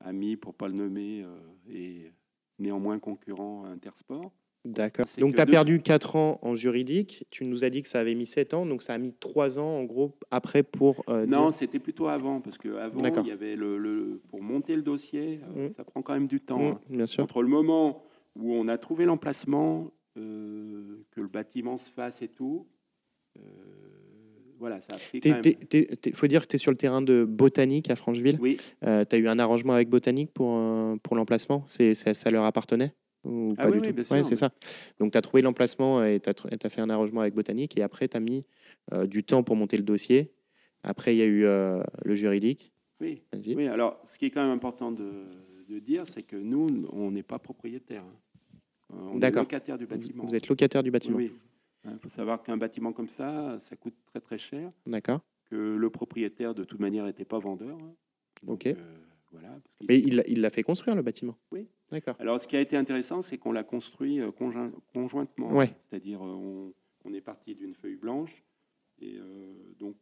ami, pour ne pas le nommer, et néanmoins concurrent Intersport. D'accord. Donc tu as perdu quatre ans en juridique. Tu nous as dit que ça avait mis sept ans, donc ça a mis trois ans en gros après pour. non, c'était plutôt avant, parce qu'avant, il y avait le, pour monter le dossier, mmh. ça prend quand même du temps. Mmh, hein. bien sûr. Entre le moment où on a trouvé l'emplacement euh, que le bâtiment se fasse et tout. Euh, voilà, ça a pris Il faut dire que tu es sur le terrain de Botanique à Francheville. Oui. Euh, tu as eu un arrangement avec Botanique pour, pour l'emplacement? Ça, ça leur appartenait? Ou ah pas oui, du tout c'est ça. Donc, tu as trouvé l'emplacement et tu as, fait un arrangement avec Botanique et après, tu as mis du temps pour monter le dossier. Après, il y a eu le juridique. Oui. oui, alors ce qui est quand même important de, de dire, c'est que nous, on n'est pas propriétaire. Hein. Euh, on est locataire du bâtiment. Vous êtes locataire du bâtiment Oui. Il faut savoir qu'un bâtiment comme ça, ça coûte très très cher. D'accord. Que le propriétaire, de toute manière, n'était pas vendeur. Hein. ok. Euh, voilà, Mais il l'a fait construire, le bâtiment Oui. D'accord. Alors, ce qui a été intéressant, c'est qu'on l'a construit euh, conjointement. Ouais. C'est-à-dire, on, est parti d'une feuille blanche. Et donc,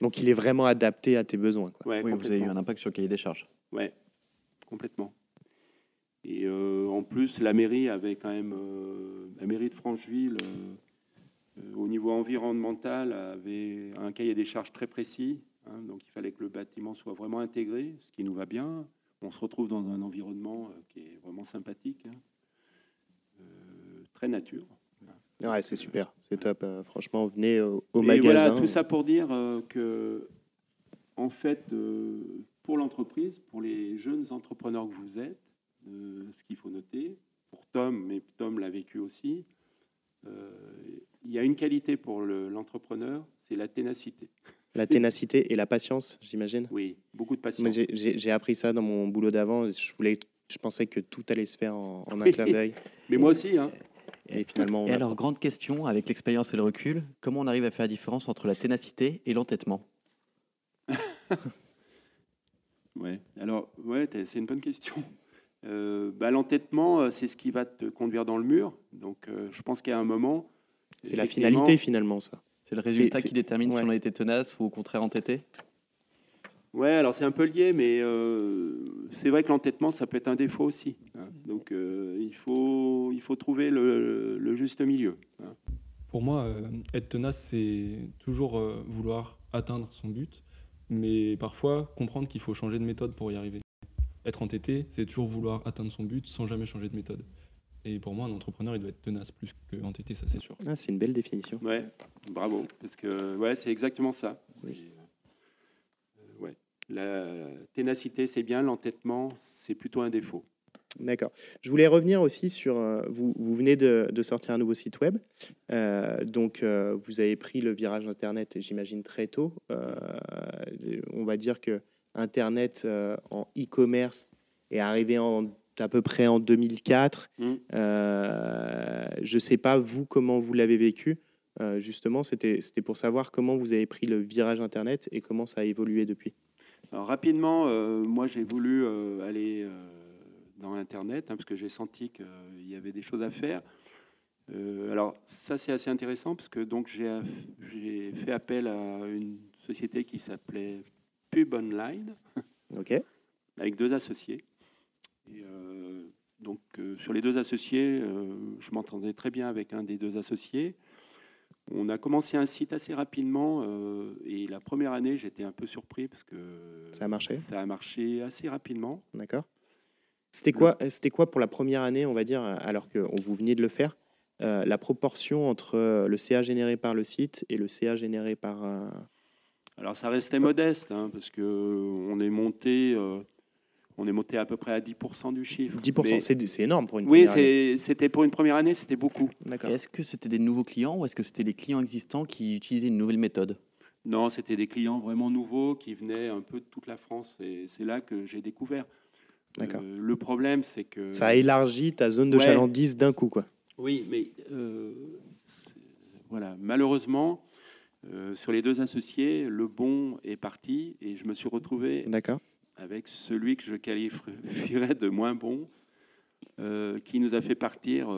donc, il est vraiment adapté à tes besoins. oui, vous avez eu un impact sur le cahier des charges. Oui, complètement. Et euh, en plus, la mairie avait quand même, euh, la mairie de Francheville, euh, au niveau environnemental, avait un cahier des charges très précis. Hein. donc il fallait que le bâtiment soit vraiment intégré, ce qui nous va bien. On se retrouve dans un environnement qui est vraiment sympathique, hein. très nature. Ouais, c'est super, c'est top. franchement, venez au, au magasin. Voilà, tout ça pour dire que, en fait, pour l'entreprise, pour les jeunes entrepreneurs que vous êtes, euh, ce qu'il faut noter, pour Tom, mais Tom l'a vécu aussi, euh, il y a une qualité pour l'entrepreneur, c'est la ténacité. La ténacité et la patience, j'imagine. Oui, beaucoup de patience. j'ai- appris ça dans mon boulot d'avant. Je, voulais, je pensais que tout allait se faire en, en un clin d'œil. Mais moi aussi, hein. Et finalement, on Et a- alors, grande question, avec l'expérience et le recul, comment on arrive à faire la différence entre la ténacité et l'entêtement? Ouais. Alors, ouais, c'est une bonne question. Euh, bah, L'entêtement, euh, c'est ce qui va te conduire dans le mur. Donc, euh, je pense qu'à un moment. c'est la finalité finalement, ça. C'est le résultat qui détermine ouais. si on a été tenace ou au contraire entêté Ouais, alors c'est un peu lié, mais euh, c'est vrai que l'entêtement, ça peut être un défaut aussi. hein. Donc, euh, il, faut, il faut trouver le, le juste milieu. hein. Pour moi, euh, être tenace, c'est toujours euh, vouloir atteindre son but, mais parfois comprendre qu'il faut changer de méthode pour y arriver. Être entêté, c'est toujours vouloir atteindre son but sans jamais changer de méthode. Et pour moi, un entrepreneur, il doit être tenace plus que entêté, ça c'est sûr. Ah, c'est une belle définition. Ouais, bravo. Parce que ouais, c'est exactement ça. Oui. euh, ouais. La ténacité, c'est bien. L'entêtement, c'est plutôt un défaut. D'accord. Je voulais revenir aussi sur. euh, vous, vous venez de, de sortir un nouveau site web. Euh, donc, euh, vous avez pris le virage Internet, j'imagine, très tôt. Euh, on va dire que Internet euh, en e-commerce est arrivé en, à peu près en 2004. Mm. Euh, je ne sais pas, vous, comment vous l'avez vécu. Euh, justement, c'était pour savoir comment vous avez pris le virage Internet et comment ça a évolué depuis. Alors, rapidement, euh, moi, j'ai voulu euh, aller dans Internet hein, parce que j'ai senti qu'il y avait des choses à faire. Alors, ça, c'est assez intéressant parce que donc j'ai fait appel à une société qui s'appelait Pub Online. Avec deux associés. Et, euh, donc, euh, sur les deux associés, euh, je m'entendais très bien avec un des deux associés. On a commencé un site assez rapidement et la première année, j'étais un peu surpris parce que Ça a marché Ça a marché assez rapidement. D'accord. C'était quoi, c'était quoi pour la première année, on va dire, alors que vous veniez de le faire, euh, la proportion entre le CA généré par le site et le CA généré par. Euh, Alors, ça restait modeste hein, parce que on est monté, euh, on est monté à peu près à 10% du chiffre. 10%, Mais- c'est c'est énorme pour une oui, première année. c'est- c'était pour une première année, c'était beaucoup. Est-ce que c'était des nouveaux clients ou est-ce que c'était les clients existants qui utilisaient une nouvelle méthode? Non, c'était des clients vraiment nouveaux qui venaient un peu de toute la France. Et c'est là que j'ai découvert. D'accord. Euh, le problème, c'est que. Ça a élargi ta zone de Ouais. chalandise d'un coup, quoi. Oui, mais euh, voilà, malheureusement, euh, sur les deux associés, le bon est parti et je me suis retrouvé D'accord. avec celui que je qualifierais de moins bon, euh, qui nous a fait partir,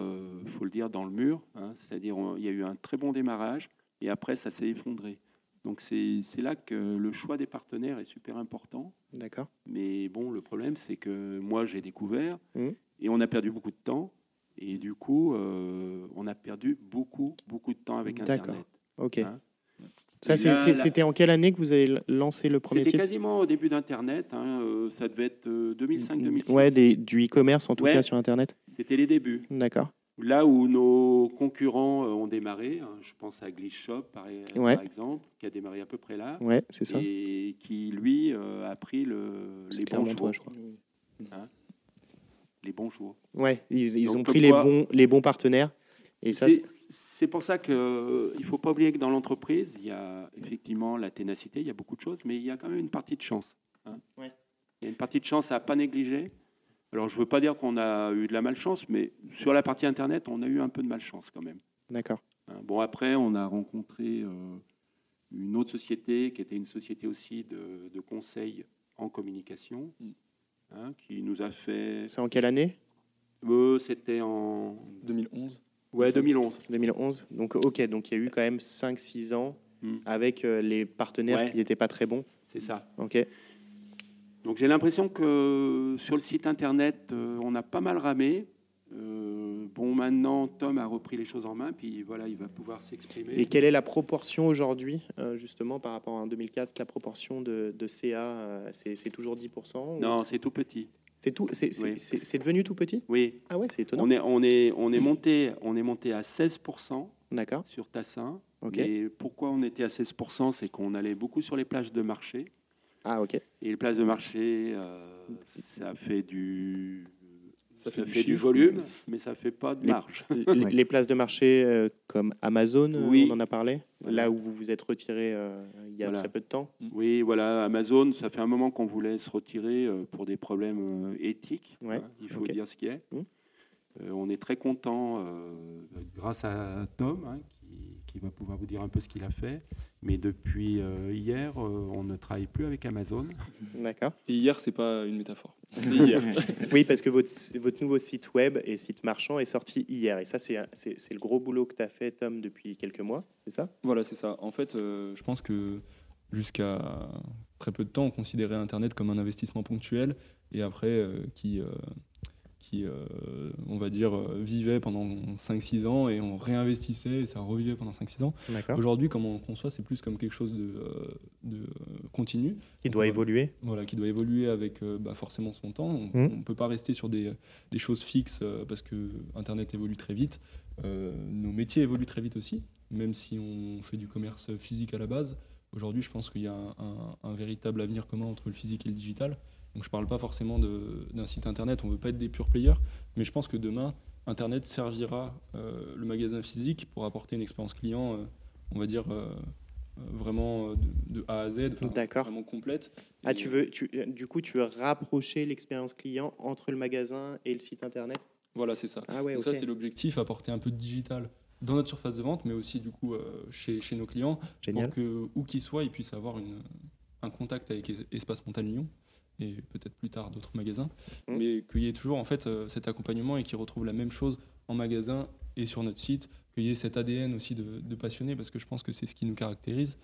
il faut le dire, dans le mur. hein. C'est-à-dire, il y a eu un très bon démarrage et après, ça s'est effondré. Donc, c'est c'est là que le choix des partenaires est super important. D'accord. Mais bon, le problème, c'est que moi, j'ai découvert Mhm. et on a perdu beaucoup de temps. Et du coup, euh, on a perdu beaucoup, beaucoup de temps avec D'accord. Internet. Ok. Hein. Ça, c'était en quelle année que vous avez lancé le premier C'était site quasiment au début d'Internet. hein, euh, ça devait être 2005-2006. Ouais, des- du e-commerce en tout Ouais. cas sur Internet. C'était les débuts. D'accord. Là où nos concurrents euh, ont démarré, hein, je pense à Glitch Shop par, Ouais. par exemple, qui a démarré à peu près là, Ouais, c'est ça. et qui lui euh, a pris le, C'est les bons jours. je crois. Les bons jours. Ouais, ils, ont pris les bons, les bons partenaires. Et ça, C'est- pour ça qu'il ne faut pas oublier que dans l'entreprise, il y a effectivement la ténacité, il y a beaucoup de choses, mais il y a quand même une partie de chance. hein. Ouais. Il y a une partie de chance à pas négliger. Alors, je ne veux pas dire qu'on a eu de la malchance, mais sur la partie Internet, on a eu un peu de malchance quand même. d'accord. Hein, Bon, après, on a rencontré euh, une autre société qui était une société aussi de, de conseil en communication, hein, qui nous a fait. C'est en quelle année? Euh, C'était en 2011 ouais, 2011. 2011. Donc, ok, donc il y a eu quand même 5-6 ans Hmm. avec euh, les partenaires Ouais. qui n'étaient pas très bons. C'est ça. Ok. Donc j'ai l'impression que sur le site internet, euh, on a pas mal ramé. Euh, bon, maintenant, Tom a repris les choses en main, puis voilà, il va pouvoir s'exprimer. Et quelle est la proportion aujourd'hui, justement, par rapport à en 2004 La proportion de, de CA, c'est toujours 10% ou? Non, c'est tout petit. C'est tout. C'est Oui. devenu tout petit? Oui, Ah ouais, c'est étonnant. on est, on est, on est monté, on est monté à 16% D'accord. sur Tassin. Ok. Et pourquoi on était à 16% C'est qu'on allait beaucoup sur les plages de marché. Ah ok. Et les places de marché, euh, ça fait du Ça Ça fait, fait, du volume, mais ça fait pas de marge. Les- Les places de marché euh, comme Amazon, euh, Oui. on en a parlé, Voilà. là où vous vous êtes retiré euh, il y a Voilà. très peu de temps. Oui, voilà, Amazon, ça fait un moment qu'on voulait se retirer euh, pour des problèmes euh, éthiques. Ouais, hein, il faut dire ce qui est. Mm. Euh, on est très content, grâce à Tom, hein, qui, va pouvoir vous dire un peu ce qu'il a fait. Mais depuis euh, hier, euh, on ne travaille plus avec Amazon. D'accord. Et hier, c'est pas une métaphore. Hier. Oui, parce que votre, votre nouveau site web et site marchand est sorti hier. Et ça, c'est le gros boulot que tu as fait, Tom, depuis quelques mois, c'est ça? Voilà, c'est ça. En fait, euh, je pense que jusqu'à très peu de temps, on considérait Internet comme un investissement ponctuel et après euh, qui, euh, qui euh, on va dire, euh, vivait pendant 5-6 ans et on réinvestissait et ça revivait pendant 5-6 ans. Aujourd'hui, comme on le conçoit, c'est plus comme quelque chose de, euh, de continu. Qui doit évoluer. Voilà, qui doit évoluer avec bah, forcément son temps. On Mm. ne peut pas rester sur des, des choses fixes parce que Internet évolue très vite. Euh, nos métiers évoluent très vite aussi, même si on fait du commerce physique à la base. Aujourd'hui, je pense qu'il y a un, un- un véritable avenir commun entre le physique et le digital. Donc, je ne parle pas forcément d'un site Internet, on ne veut pas être des pure players, mais je pense que demain, Internet servira euh, le magasin physique pour apporter une expérience client, euh, on va dire, euh, vraiment de, de A à Z, enfin, vraiment complète. Ah, tu veux, tu, du coup, tu veux rapprocher l'expérience client entre le magasin et le site internet? Voilà, c'est ça. Ah ouais, Donc ça, c'est l'objectif, apporter un peu de digital dans notre surface de vente, mais aussi du coup chez, chez nos clients, Génial. pour que où qu'ils soient, ils puissent avoir une, un contact avec Es- Espace Montagne Lyon et peut-être plus tard d'autres magasins, Mhm. mais qu'il y ait toujours en fait euh, cet accompagnement et qu'ils retrouvent la même chose en magasin et sur notre site, qu'il y ait cet ADN aussi de, de passionnés, parce que je pense que c'est ce qui nous caractérise.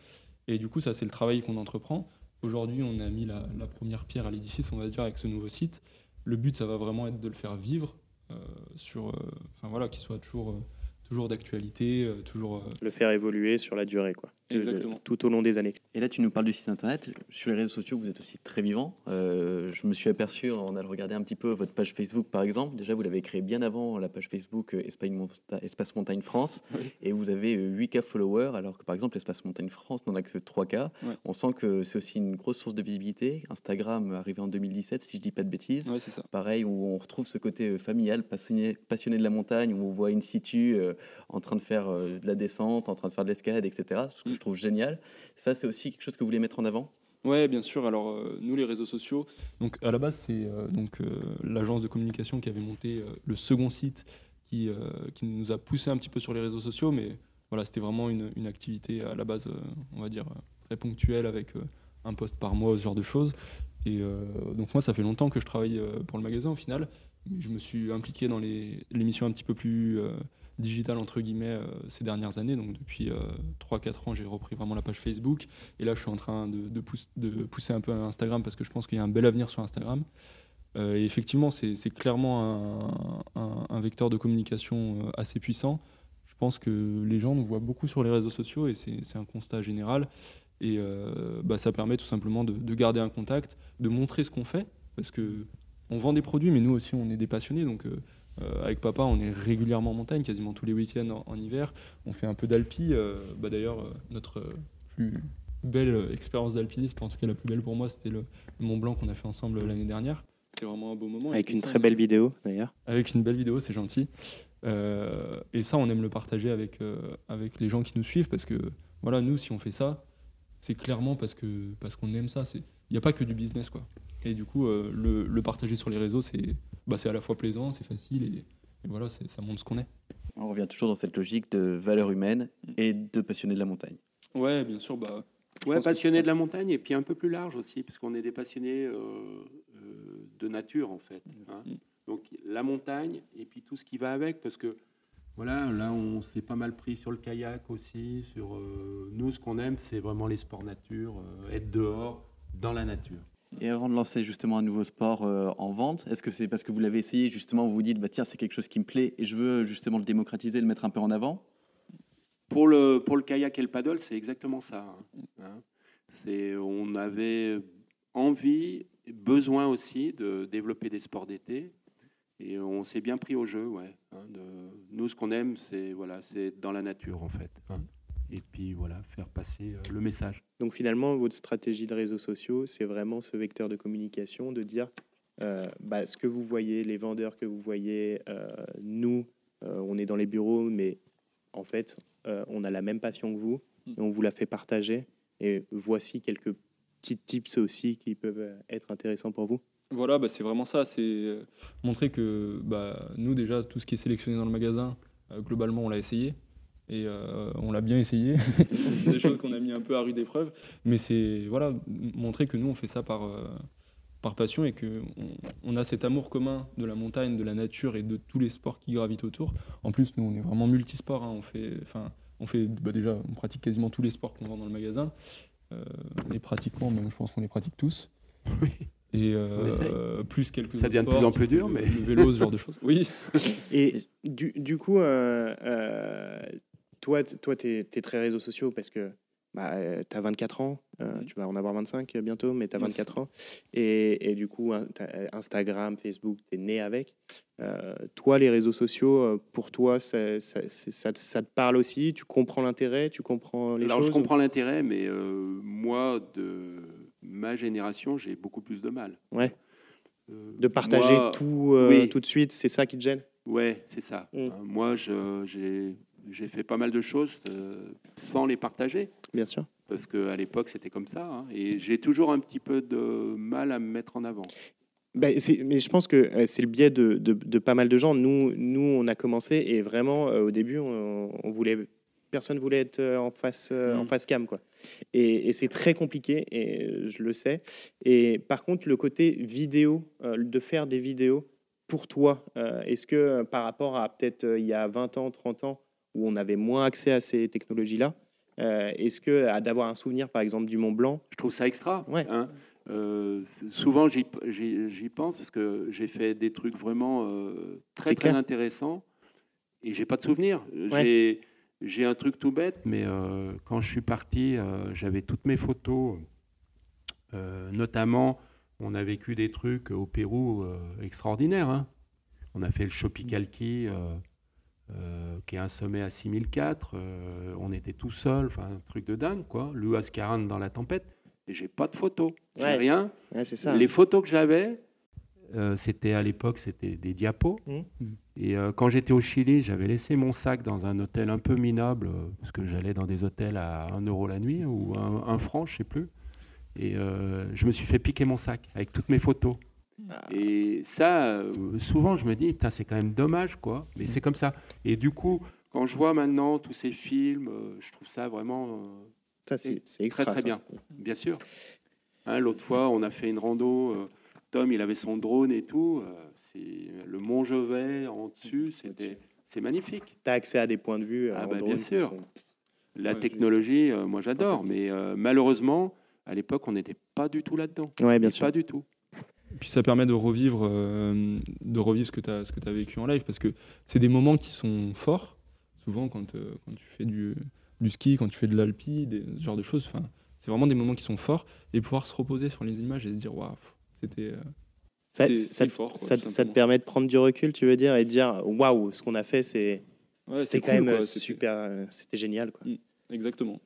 Et du coup, ça, c'est le travail qu'on entreprend. Aujourd'hui, on a mis la, la première pierre à l'édifice, on va dire, avec ce nouveau site. Le but, ça va vraiment être de le faire vivre, euh, sur, euh, enfin voilà, qu'il soit toujours, euh, toujours d'actualité, toujours. Le faire évoluer sur la durée, quoi. Exactement. Tout au long des années. Et là, tu nous parles du site internet. Sur les réseaux sociaux, vous êtes aussi très vivant. Euh, je me suis aperçu en allant regarder un petit peu votre page Facebook, par exemple. Déjà, vous l'avez créée bien avant la page Facebook euh, Espace, Monta- Espace Montagne France. Oui. Et vous avez euh, 8K followers, alors que par exemple, Espace Montagne France n'en a que 3K. Ouais. On sent que c'est aussi une grosse source de visibilité. Instagram, arrivé en 2017, si je dis pas de bêtises. Ouais, c'est ça. Pareil, où on retrouve ce côté euh, familial, passionné, passionné de la montagne, où on voit une situ euh, en train de faire euh, de la descente, en train de faire de l'escalade, etc. Ce je trouve génial. Ça, c'est aussi quelque chose que vous voulez mettre en avant? Ouais, bien sûr. Alors, euh, nous, les réseaux sociaux, donc à la base, c'est euh, donc euh, l'agence de communication qui avait monté le second site qui, qui nous a poussé un petit peu sur les réseaux sociaux, mais voilà, c'était vraiment une, une activité à la base, on va dire, très ponctuelle avec un poste par mois, ce genre de choses. Et donc, moi, ça fait longtemps que je travaille pour le magasin au final, mais je me suis impliqué dans les, les missions un petit peu plus euh, digitales, entre guillemets, euh, ces dernières années. Donc, depuis 3-4 ans, j'ai repris vraiment la page Facebook. Et là, je suis en train de, de pousse- de pousser un peu à Instagram parce que je pense qu'il y a un bel avenir sur Instagram. Euh, et effectivement, c'est clairement un, vecteur de communication euh, assez puissant. Je pense que les gens nous voient beaucoup sur les réseaux sociaux et c'est un constat général. Et euh, bah, ça permet tout simplement de, de garder un contact, de montrer ce qu'on fait parce que on vend des produits, mais nous aussi, on est des passionnés. Donc, euh, euh, avec papa, on est régulièrement en montagne, quasiment tous les week-ends en, en hiver. On fait un peu d'alpi. euh, bah, D'ailleurs, euh, notre plus belle expérience d'alpinisme, en tout cas la plus belle pour moi, c'était le, le Mont Blanc qu'on a fait ensemble l'année dernière. C'était vraiment un beau moment. Avec une ça, très belle vidéo, d'ailleurs. Avec une belle vidéo, c'est gentil. Et ça, on aime le partager avec, avec les gens qui nous suivent parce que, voilà, nous, si on fait ça, c'est clairement parce que parce qu'on aime ça. C'est- Il n'y a pas que du business, quoi. Et du coup, euh, le, le partager sur les réseaux, c'est bah, c'est à la fois plaisant, c'est facile et, et voilà, ça montre ce qu'on est. On revient toujours dans cette logique de valeur humaine Mm. et de passionné de la montagne. Ouais, bien sûr. Bah, Ouais, c'est de la montagne et puis un peu plus large aussi, parce qu'on est des passionnés euh, euh, de nature en fait. hein. Mm. Donc la montagne et puis tout ce qui va avec, parce que voilà, là on s'est pas mal pris sur le kayak aussi. Sur euh, nous, ce qu'on aime, c'est vraiment les sports nature, euh, être dehors dans la nature. Et avant de lancer justement un nouveau sport euh, en vente, est-ce que c'est parce que vous l'avez essayé justement, vous vous dites, bah, tiens, c'est quelque chose qui me plaît et je veux justement le démocratiser, le mettre un peu en avant? Pour le, pour le kayak et le paddle, c'est exactement ça. hein. Hein? On avait envie, besoin aussi de développer des sports d'été. Et on s'est bien pris au jeu. Ouais, hein, nous, ce qu'on aime, c'est, voilà, dans la nature, en fait. Et puis, voilà, faire passer euh, le message. Donc finalement, votre stratégie de réseaux sociaux, c'est vraiment ce vecteur de communication de dire bah, ce que vous voyez, les vendeurs que vous voyez, nous, on est dans les bureaux, mais en fait, on a la même passion que vous mm. et on vous la fait partager. Et voici quelques petits tips aussi qui peuvent être intéressants pour vous. Voilà, bah, c'est vraiment ça. C'est montrer que bah, nous, déjà, tout ce qui est sélectionné dans le magasin, globalement, on l'a essayé et euh, on l'a bien essayé. des choses qu'on a mis un peu à rude épreuve. Mais c'est voilà, montrer que nous, on fait ça par, euh, par passion et qu'on on a cet amour commun de la montagne, de la nature et de tous les sports qui gravitent autour. En plus, nous, on est vraiment multisport. Hein. On fait, enfin, on fait bah, déjà, on pratique quasiment tous les sports qu'on vend dans le magasin. Euh, et pratiquement, même je pense qu'on les pratique tous. Oui. Et euh, plus quelques Ça devient de plus en plus dur, mais. Le vélo, ce genre de choses. Oui. Et du, du coup, euh, toi, toi tu es, très réseaux sociaux parce que bah, tu as 24 ans, euh, mhm. tu vas en avoir 25 bientôt, mais tu as 24 ans. Et, et, du coup, Instagram, Facebook, tu es né avec. Euh, toi, les réseaux sociaux, euh, pour toi, ça, ça, ça, ça te parle aussi? Tu comprends l'intérêt? Tu comprends les Alors, choses je comprends l'intérêt, mais moi, de ma génération, j'ai beaucoup plus de mal. Ouais. de partager tout, tout de suite, c'est ça qui te gêne? Ouais, c'est ça. Mmh. moi, j'ai j'ai fait pas mal de choses euh, sans les partager. Bien sûr. Parce qu'à l'époque, c'était comme ça. Hein, et j'ai toujours un petit peu de mal à me mettre en avant. Ben, mais je pense que euh, c'est le biais de, de, pas mal de gens. Nous, nous, on a commencé et vraiment, euh, au début, on, voulait, personne voulait être en face, en mm. face cam. Quoi. Et, et c'est très compliqué, et je le sais. Et par contre, le côté vidéo, de faire des vidéos, pour toi, est-ce que par rapport à peut-être il y a 20 ans, 30 ans, où on avait moins accès à ces technologies-là. Euh, est-ce que d'avoir un souvenir, par exemple, du Mont Blanc? Je trouve ça extra. Ouais. Hein. Euh, souvent, j'y pense parce que j'ai fait des trucs vraiment euh, très très intéressants et j'ai pas de souvenir. J'ai un truc tout bête, mais quand je suis parti, j'avais toutes mes photos. notamment, on a vécu des trucs au Pérou extraordinaires. Hein. On a fait le Chopicalqui. Euh, qui est un sommet à 6004. Euh, on était tout seul, enfin un truc de dingue, quoi. Louis 40 dans la tempête. Et j'ai pas de photos, j'ai rien. c'est ça. Les photos que j'avais, euh, c'était à l'époque, c'était des diapos. Mmh. Et quand j'étais au Chili, j'avais laissé mon sac dans un hôtel un peu minable, parce que j'allais dans des hôtels à 1 euro la nuit ou 1, franc, je sais plus. Et je me suis fait piquer mon sac avec toutes mes photos. Ah. Et ça, euh, souvent, je me dis, c'est quand même dommage, quoi. Mais c'est comme ça. Et du coup, quand je vois maintenant tous ces films, euh, je trouve ça vraiment ça, c'est, très, très bien. Bien sûr. Hein, l'autre fois, on a fait une rando. Euh, Tom, il avait son drone et tout. c'est le Mont Jovet en dessus. C'était, c'est magnifique. Tu as accès à des points de vue. Ah, bah, bien sûr. La technologie, moi j'adore. Mais malheureusement, à l'époque, on n'était pas du tout là-dedans. Ouais, bien sûr. Pas du tout. Puis ça permet de revivre, euh, de revivre ce que tu as, as vécu en live, parce que c'est des moments qui sont forts, souvent quand, euh, quand tu fais du, du, ski, quand tu fais de l'alpi, ce genre de choses. C'est vraiment des moments qui sont forts, et pouvoir se reposer sur les images et se dire, waouh, c'était... Euh, ça, ça, fort, ça, te permet de prendre du recul, tu veux dire, et de dire, waouh, ce qu'on a fait, c'est... c'était quand même super, c'était génial. Quoi. Mm, exactement.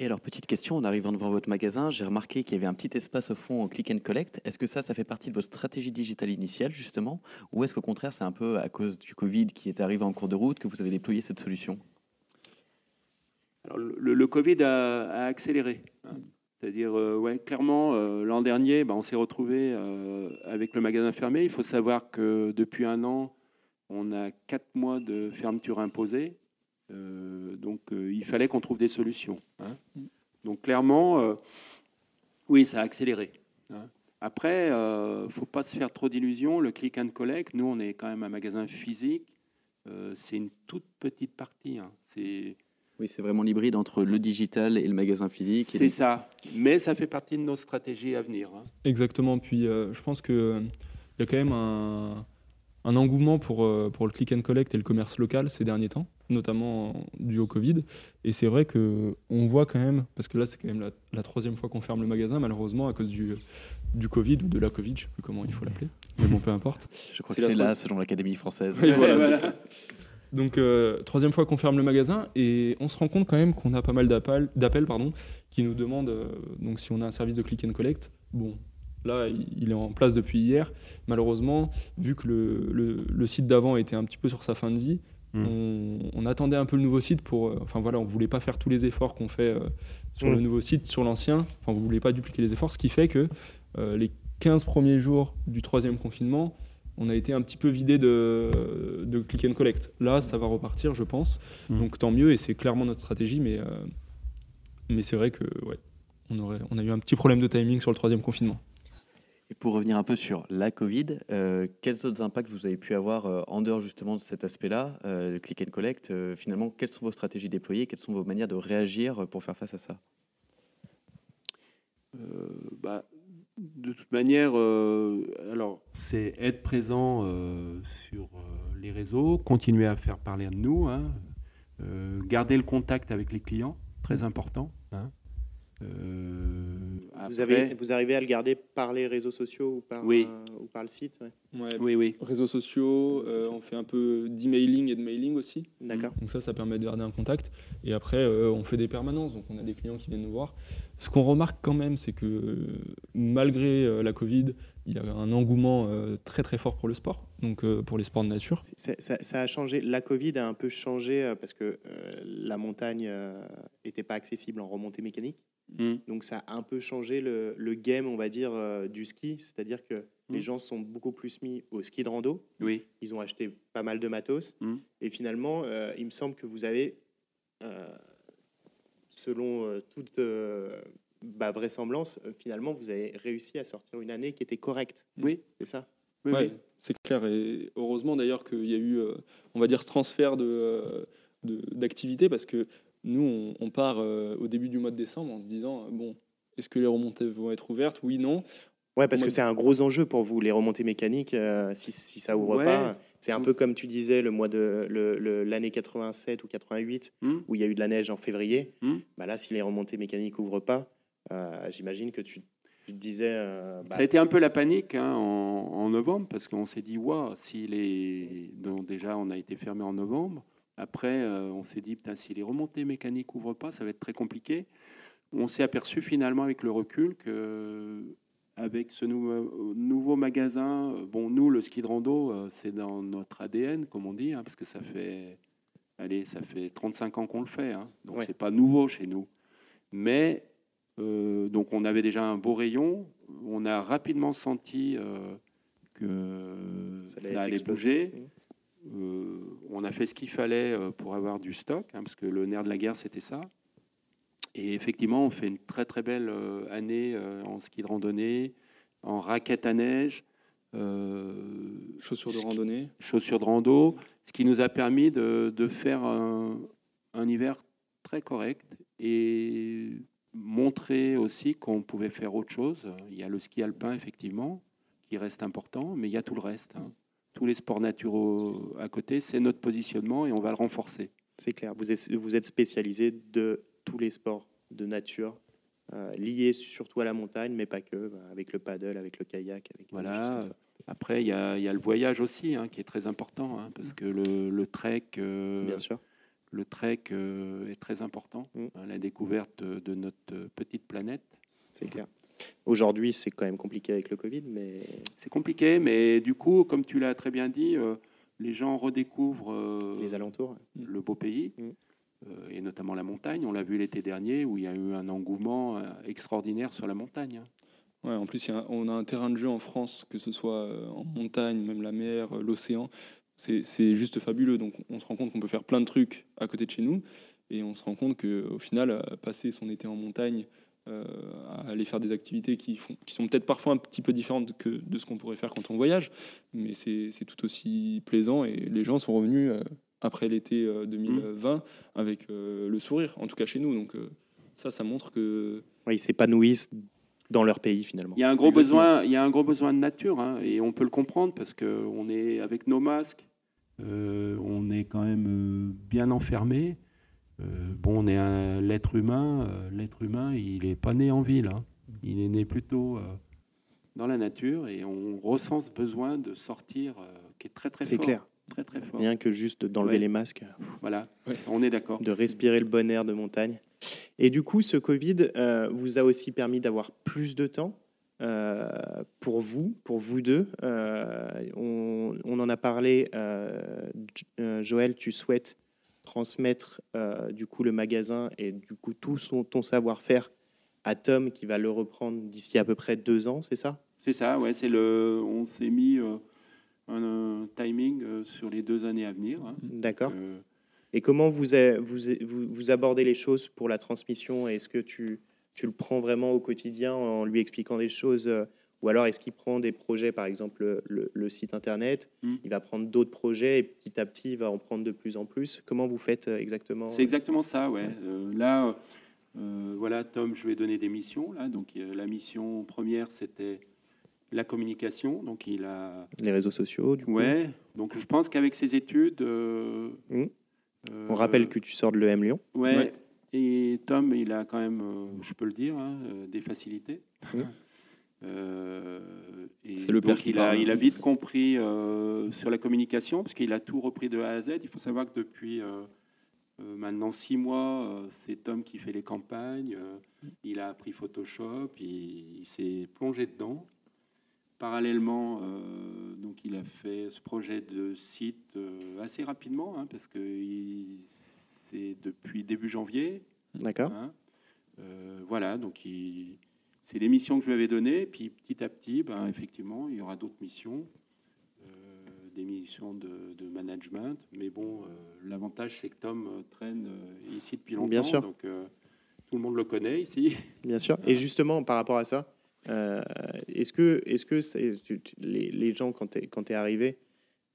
Et alors, petite question, en arrivant devant votre magasin, j'ai remarqué qu'il y avait un petit espace au fond click and collect. Est-ce que ça, ça fait partie de votre stratégie digitale initiale, justement? Ou est-ce qu'au contraire, c'est un peu à cause du Covid qui est arrivé en cours de route que vous avez déployé cette solution? Alors, le, Covid a, accéléré. C'est-à-dire, euh, ouais, clairement, euh, l'an dernier, bah, on s'est retrouvé euh, avec le magasin fermé. Il faut savoir que depuis un an, on a quatre mois de fermeture imposée. Euh, donc euh, il fallait qu'on trouve des solutions. Hein. Donc clairement, euh, oui, ça a accéléré. Hein. Après, il ne faut pas se faire trop d'illusions. Le click and collect, nous, on est quand même un magasin physique. c'est une toute petite partie. Hein. C'est oui, c'est vraiment l'hybride entre le digital et le magasin physique. C'est ça, mais ça fait partie de nos stratégies à venir. Exactement. Puis je pense qu'il y a quand même un, un engouement pour, euh, pour le click and collect et le commerce local ces derniers temps, notamment dû au Covid. Et c'est vrai qu'on voit quand même, parce que là c'est quand même la, troisième fois qu'on ferme le magasin, malheureusement à cause du, du Covid ou de la Covid, je ne sais plus comment il faut l'appeler, mais bon, peu importe. Je crois que c'est là, selon l'Académie française. Donc, euh, troisième fois qu'on ferme le magasin, et on se rend compte quand même qu'on a pas mal d'appels qui nous demandent, euh, donc si on a un service de click and collect, bon, là, il est en place depuis hier. Malheureusement, vu que le, le, site d'avant était un petit peu sur sa fin de vie, hmm. on, attendait un peu le nouveau site pour. Enfin voilà, on voulait pas faire tous les efforts qu'on fait sur le hmm. nouveau site, sur l'ancien. Enfin, vous voulez pas dupliquer les efforts, ce qui fait que les 15 premiers jours du troisième confinement, on a été un petit peu vidé de, de click and collect. Là, ça va repartir, je pense. Hmm. Donc tant mieux, et c'est clairement notre stratégie, mais, mais c'est vrai que ouais, on, aurait, on a eu un petit problème de timing sur le troisième confinement. Et pour revenir un peu sur la Covid, euh, quels autres impacts vous avez pu avoir euh, en dehors justement de cet aspect-là, euh, le click and collect Finalement, quelles sont vos stratégies déployées Quelles sont vos manières de réagir pour faire face à ça? Bah, De toute manière, alors c'est être présent sur les réseaux, continuer à faire parler de nous, hein, garder le contact avec les clients, très important. Hein, euh, vous, avez, vous arrivez à le garder par les réseaux sociaux ou par, oui. ou par le site Oui, oui. Réseaux sociaux, euh, on fait un peu d'emailing et de mailing aussi. D'accord. Donc ça, ça permet de garder un contact. Et après, euh, on fait des permanences, donc on a des clients qui viennent nous voir. Ce qu'on remarque quand même, c'est que malgré la Covid, il y a un engouement très très fort pour le sport, donc pour les sports de nature. Ça, ça, a changé. La Covid a un peu changé parce que la montagne n'était pas accessible en remontée mécanique. Mm. Donc ça a un peu changé le, game, on va dire, euh, du ski. C'est-à-dire que les mm. gens sont beaucoup plus mis au ski de rando. Oui. Ils ont acheté pas mal de matos. Mm. Et finalement, euh, il me semble que vous avez, euh, selon toute bah, vraisemblance, finalement, vous avez réussi à sortir une année qui était correcte. Oui. C'est ça? Oui, c'est clair. Et heureusement d'ailleurs qu'il y a eu, on va dire, ce transfert de d'activité parce que nous, on, part euh, au début du mois de décembre en se disant euh, bon, est-ce que les remontées vont être ouvertes? Oui, non. Ouais, parce que c'est un gros enjeu pour vous, les remontées mécaniques, euh, si, si, ça ouvre pas. C'est un mm. peu comme tu disais le mois de l'année le, 87 ou 88, mm. où il y a eu de la neige en février. Mm. Bah là, si les remontées mécaniques ouvrent pas, j'imagine que tu, te disais. Bah ça a été un peu la panique hein, en, novembre, parce qu'on s'est dit waouh, si les. Donc déjà, on a été fermé en novembre. Après, euh, on s'est dit, si les remontées mécaniques ouvrent pas, ça va être très compliqué. On s'est aperçu finalement avec le recul que avec ce nouveau, magasin, bon, nous, le ski de rando, euh, c'est dans notre ADN, comme on dit, hein, parce que ça fait, allez, ça fait 35 ans qu'on le fait, hein, donc ce c'est pas nouveau chez nous. Mais euh, donc on avait déjà un beau rayon, on a rapidement senti que ça, allait bouger. Mmh. Euh, on a fait ce qu'il fallait euh, pour avoir du stock, hein, parce que le nerf de la guerre, c'était ça. Et effectivement, on fait une très très belle euh, année en ski de randonnée, en raquette à neige, chaussures de randonnée, chaussures de rando, ce qui nous a permis de, faire un, hiver très correct et montrer aussi qu'on pouvait faire autre chose. Il y a le ski alpin effectivement qui reste important, mais il y a tout le reste. Hein tous les sports naturels à côté, c'est notre positionnement et on va le renforcer. C'est clair, vous êtes, vous êtes spécialisé de tous les sports de nature, euh, liés surtout à la montagne, mais pas que, bah, avec le paddle, avec le kayak. Avec voilà. Après, il y, a le voyage aussi, hein, qui est très important, hein, parce que le, trek, euh, Bien sûr. Le trek euh, est très important, mm. hein, la découverte de notre petite planète. C'est clair. Aujourd'hui, c'est quand même compliqué avec le Covid, mais... C'est compliqué, mais du coup, comme tu l'as très bien dit, euh, les gens redécouvrent euh, les alentours, le beau pays, mm. euh, et notamment la montagne. On l'a vu l'été dernier, où il y a eu un engouement extraordinaire sur la montagne. Hein. Ouais, en plus, on a un terrain de jeu en France, que ce soit en montagne, même la mer, l'océan. C'est juste fabuleux. Donc, on se rend compte qu'on peut faire plein de trucs à côté de chez nous. Et on se rend compte qu'au final, passer son été en montagne, à aller faire des activités qui, font, qui sont peut-être parfois un petit peu différentes que de ce qu'on pourrait faire quand on voyage, mais c'est tout aussi plaisant et les gens sont revenus euh, après l'été 2020 euh, mmh. avec le sourire, en tout cas chez nous. Donc ça, ça montre que... Oui, ils s'épanouissent dans leur pays finalement. Il y a un gros, besoin, il y a un gros besoin de nature hein, et on peut le comprendre parce qu'on est avec nos masques, on est quand même bien enfermé. Euh, bon, on est un l'être humain. Euh, l'être humain, il n'est pas né en ville. Hein. Il est né plutôt euh, dans la nature et on ressent ce besoin de sortir qui est très très fort. C'est clair. Très très fort. Rien que juste d'enlever les masques. Voilà, on est d'accord. De respirer le bon air de montagne. Et du coup, ce Covid vous a aussi permis d'avoir plus de temps euh, pour vous, pour vous deux. Euh, on, en a parlé. Euh, Joël, tu souhaites transmettre du coup le magasin et du coup tout son, ton savoir-faire à Tom qui va le reprendre d'ici à peu près deux ans, c'est ça? C'est ça, ouais. C'est le. On s'est mis un, timing sur les deux années à venir. Hein. D'accord. Et comment vous, vous, vous, abordez les choses pour la transmission? Est-ce que tu, tu le prends vraiment au quotidien en lui expliquant des choses euh, Ou alors est-ce qu'il prend des projets, par exemple le, site internet, hmm. il va prendre d'autres projets et petit à petit il va en prendre de plus en plus Comment vous faites euh, exactement C'est exactement ça, ouais. Euh, là, voilà, Tom, je vais donner des missions. Là, donc la mission première, c'était la communication. Donc il a les réseaux sociaux. Du coup. Ouais. Donc je pense qu'avec ses études, hmm. On rappelle que tu sors de l'EM Lyon. Ouais. Et Tom, il a quand même, euh, je peux le dire, hein, euh, des facilités. Euh, c'est le père qui il a, il a vite compris sur la communication, parce qu'il a tout repris de A à Z. Il faut savoir que depuis maintenant six mois, c'est Tom qui fait les campagnes. il a appris Photoshop, il, il s'est plongé dedans. Parallèlement, euh, donc il a fait ce projet de site euh, assez rapidement, hein, parce que c'est depuis début janvier. D'accord. Hein. Euh, voilà, donc c'est les missions que je lui avais données. Puis petit à petit, ben, effectivement, il y aura d'autres missions, des missions de, management. Mais bon, l'avantage, c'est que Tom traîne ici depuis longtemps. Bien sûr. Donc tout le monde le connaît ici. Bien sûr. Et justement, par rapport à ça, euh, est-ce que, est -ce que les, les, gens, quand tu es, es, arrivé,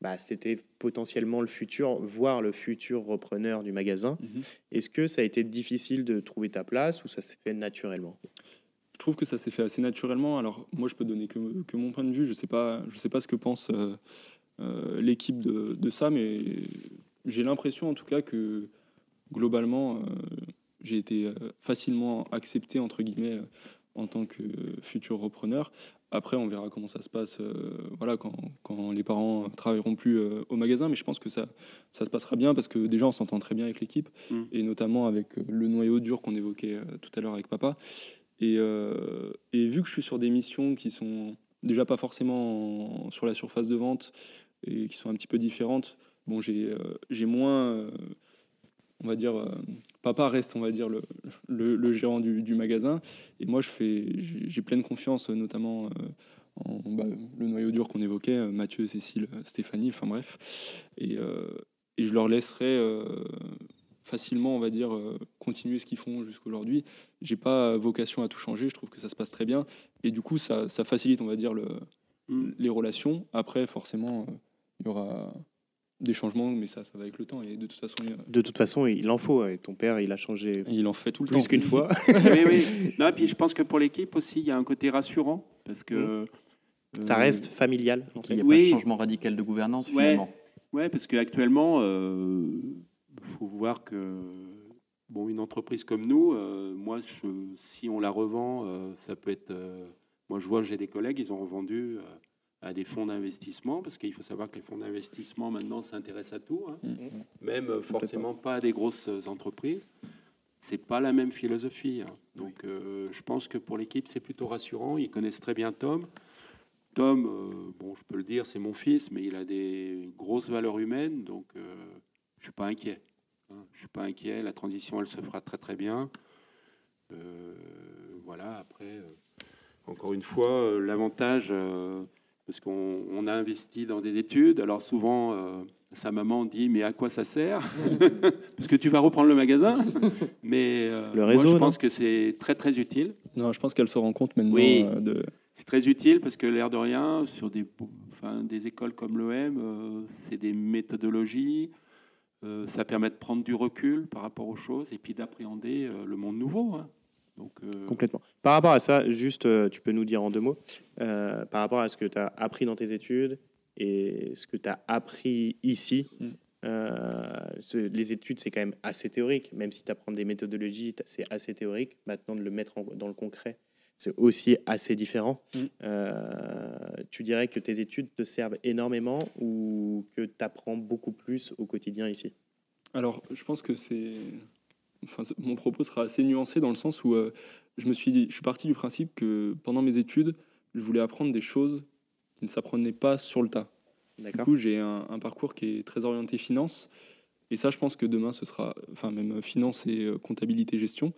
bah, c'était potentiellement le futur, voire le futur repreneur du magasin. Mhm. Est-ce que ça a été difficile de trouver ta place ou ça s'est fait naturellement? Je trouve que ça s'est fait assez naturellement. Alors moi, je peux donner que, que mon point de vue. Je ne sais, pas, je sais pas ce que pense euh, euh, l'équipe de, de, ça, mais j'ai l'impression en tout cas que globalement, j'ai été facilement accepté, entre guillemets, en tant que futur repreneur. Après, on verra comment ça se passe euh, voilà, quand, quand, les parents travailleront plus euh, au magasin. Mais je pense que ça, ça se passera bien parce que déjà, on s'entend très bien avec l'équipe mm. et notamment avec euh, le noyau dur qu'on évoquait tout à l'heure avec papa. Et, et, vu que je suis sur des missions qui sont déjà pas forcément sur la surface de vente et qui sont un petit peu différentes, bon, j'ai moins on va dire, euh, papa reste, on va dire, le, le, gérant du, magasin. Et moi, j'ai pleine confiance, notamment euh, en bah, le noyau dur qu'on évoquait, euh, Mathieu, Cécile, Stéphanie, enfin bref. Et, et je leur laisserai facilement, on va dire, continuer ce qu'ils font jusqu'aujourd'hui. J'ai pas vocation à tout changer. Je trouve que ça se passe très bien. Et du coup, ça, ça facilite, on va dire, le, mm. les relations. Après, forcément, il y aura des changements, mais ça, ça va avec le temps. Et de toute façon, il... de toute façon, il en faut. Et ton père, il a changé. Il en fait tout le plus qu'une fois. oui, oui. Non, et puis je pense que pour l'équipe aussi, il y a un côté rassurant parce que mmh. ça reste familial. Il n'y a pas de changement radical de gouvernance finalement. Ouais, parce qu'actuellement, euh, faut voir que bon, une entreprise comme nous, euh, moi, si on la revend, euh, ça peut être. moi, je vois, j'ai des collègues, ils ont revendu à des fonds d'investissement, parce qu'il faut savoir que les fonds d'investissement maintenant s'intéressent à tout, hein. mm. même euh, forcément pas à des grosses entreprises. C'est pas la même philosophie. Hein. Donc euh, je pense que pour l'équipe c'est plutôt rassurant. Ils connaissent très bien Tom. Tom, euh, bon, je peux le dire, c'est mon fils, mais il a des grosses valeurs humaines, donc je suis pas inquiet. Je suis pas inquiet. La transition, elle se fera très très bien. voilà. Après, encore une fois, l'avantage parce qu'on a investi dans des études. Alors souvent, euh, sa maman dit mais à quoi ça sert Parce que tu vas reprendre le magasin. Mais euh, le réseau, moi, je pense que c'est très très utile. Non, je pense qu'elle se rend compte maintenant. Oui, euh, de... c'est très utile parce que l'air de rien, sur des, enfin, des écoles comme l'OM, c'est des méthodologies. Ça permet de prendre du recul par rapport aux choses et puis d'appréhender le monde nouveau. Hein. Euh, Complètement. Par rapport à ça, juste, euh, tu peux nous dire en deux mots, euh, par rapport à ce que tu as appris dans tes études et ce que tu as appris ici, mm. les études, c'est quand même assez théorique, même si tu apprends des méthodologies, c'est assez théorique. Maintenant, de le mettre dans le concret, c'est aussi assez différent. Mm. tu dirais que tes études te servent énormément ou que tu apprends beaucoup plus au quotidien ici? Alors, je pense que c'est mon propos sera assez nuancé dans le sens où euh, je me suis, je suis parti du principe que pendant mes études, je voulais apprendre des choses qui ne s'apprenaient pas sur le tas. Du coup, j'ai un, un parcours qui est très orienté finance. Et ça, je pense que demain, ce sera, enfin, même finance et euh, comptabilité, gestion.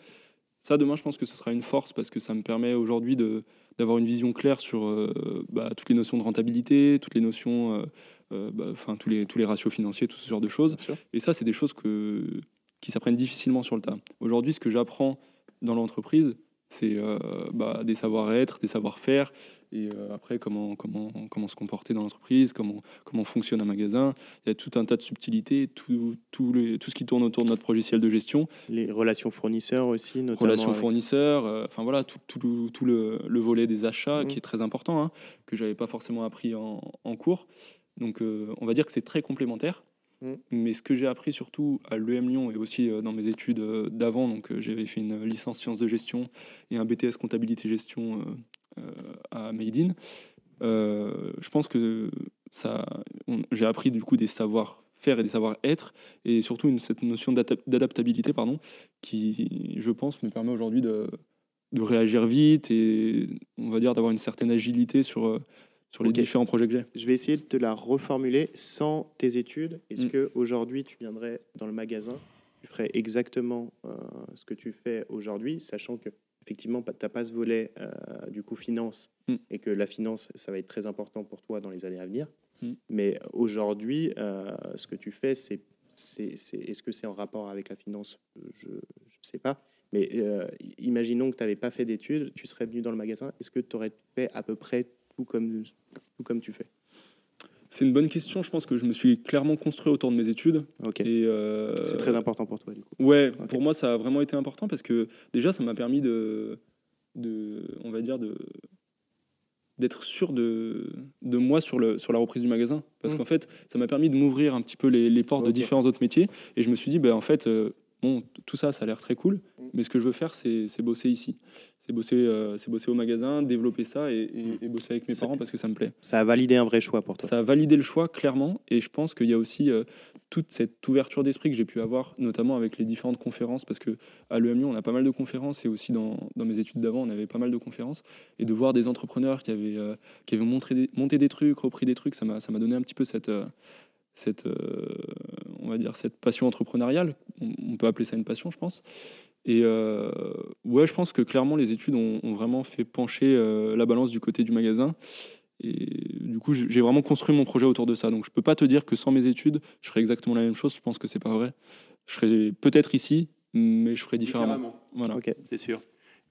Ça, demain, je pense que ce sera une force parce que ça me permet aujourd'hui de- d'avoir une vision claire sur euh, bah, toutes les notions de rentabilité, toutes les notions, euh, euh, bah, enfin, tous, les, tous les ratios financiers, tout ce genre de choses. Et ça, c'est des choses que, qui s'apprennent difficilement sur le tas. Aujourd'hui, ce que j'apprends dans l'entreprise, c'est euh, bah, des savoir-être, des savoir-faire, et euh, après, comment, comment, comment se comporter dans l'entreprise, comment, comment fonctionne un magasin. Il y a tout un tas de subtilités, tout, tout, les- tout ce qui tourne autour de notre logiciel de gestion, Les relations fournisseurs aussi, notamment. relations avec- fournisseurs, euh, enfin voilà, tout, tout, le- tout le, le volet des achats Mhm. qui est très important, hein, que j'avais pas forcément appris en, en cours. Donc on va dire que c'est très complémentaire. Mhm. Mais ce que j'ai appris surtout à l'EM Lyon et aussi euh, dans mes études euh, d'avant, donc euh, j'avais fait une licence sciences de gestion et un BTS comptabilité gestion à Made in. Je pense que ça, j'ai appris du coup des savoir-faire et des savoir-être et surtout cette notion d'adap- d'adaptabilité pardon, qui, je pense, me permet aujourd'hui de, de réagir vite et on va dire d'avoir une certaine agilité sur, sur les différents projets que j'ai. Je vais essayer de te la reformuler sans tes études. Est-ce Mm. que aujourd'hui tu viendrais dans le magasin, tu ferais exactement euh, ce que tu fais aujourd'hui, sachant que effectivement tu n'as pas ce volet euh, du coup finance Mm. et que la finance ça va être très important pour toi dans les années à venir. Mm. Mais aujourd'hui, euh, ce que tu fais, c'est c'est- c'est- est-ce que c'est en rapport avec la finance? Je ne sais pas. Mais imaginons que tu n'avais pas fait d'études, tu serais venu dans le magasin. Est-ce que tu aurais fait à peu près tout comme, tout comme tu fais C'est une bonne question. Je pense que je me suis clairement construit autour de mes études. Ok. Et, euh, C'est très important pour toi, du coup. Ouais, pour moi, ça a vraiment été important parce que déjà, ça m'a permis de, de, on va dire, de d'être sûr de, de moi sur, le, sur la reprise du magasin. Parce Mm. qu'en fait, ça m'a permis de m'ouvrir un petit peu les, les portes de différents autres métiers. Et je me suis dit, ben, en fait, euh, bon, tout ça, ça a l'air très cool. Mm. Mais ce que je veux faire, c'est bosser ici. C'est bosser, euh, bosser au magasin, développer ça et, et- et bosser avec mes Ça- parents parce que ça me plaît. Ça a validé un vrai choix pour toi. Ça a validé le choix clairement et je pense qu'il y a aussi euh, toute cette ouverture d'esprit que j'ai pu avoir, notamment avec les différentes conférences, parce que à l'EM Lyon, on a pas mal de conférences et aussi dans, dans mes études d'avant, on avait pas mal de conférences et de voir des entrepreneurs qui avaient, euh, qui avaient montré des- monté des trucs, repris des trucs, ça m'a ça m'a donné un petit peu cette, cette, euh, on va dire cette passion entrepreneuriale. On, on peut appeler ça une passion, je pense. Et euh, ouais, je pense que clairement les études ont, ont vraiment fait pencher euh, la balance du côté du magasin. Et du coup, j'ai vraiment construit mon projet autour de ça. Donc, je peux pas te dire que sans mes études, je ferais exactement la même chose. Je pense que c'est pas vrai. Je serais peut-être ici, mais je ferais différemment. Voilà. Ok. C'est sûr.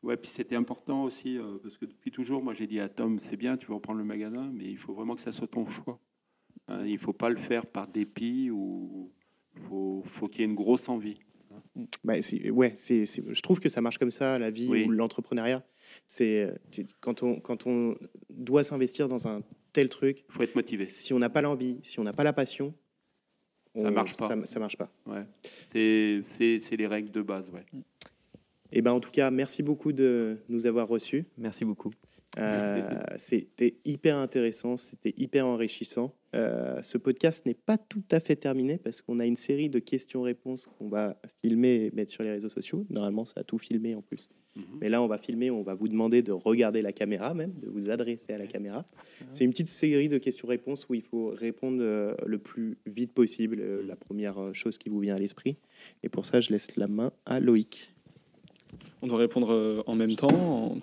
Ouais, puis c'était important aussi, euh, parce que depuis toujours, moi j'ai dit à Tom, c'est bien, tu veux reprendre le magasin, mais il faut vraiment que ça soit ton choix. Hein, il ne faut pas le faire par dépit ou il faut, faut qu'il y ait une grosse envie. Bah, c'est- ouais, c'est, c'est- je trouve que ça marche comme ça, la vie Oui. ou l'entrepreneuriat. C'est, euh, c'est- quand, on, quand on doit s'investir dans un tel truc, Il faut être motivé. si on n'a pas l'envie, si on n'a pas la passion, Ça marche pas. Ça, ça marche pas. Ouais. C'est- C'est c'est les règles de base. Ouais. Et ben, en tout cas, merci beaucoup de nous avoir reçus. Merci beaucoup. Euh, c'était hyper intéressant, c'était hyper enrichissant. Euh, ce podcast n'est pas tout à fait terminé parce qu'on a une série de questions-réponses qu'on va filmer et mettre sur les réseaux sociaux. Normalement, ça a tout filmé en plus. Mhm. Mais là, on va filmer, on va vous demander de regarder la caméra même, de vous adresser à la caméra. C'est une petite série de questions-réponses où il faut répondre euh, le plus vite possible, euh, la première chose qui vous vient à l'esprit. Et pour ça, je laisse la main à Loïc. On doit répondre en même temps. en-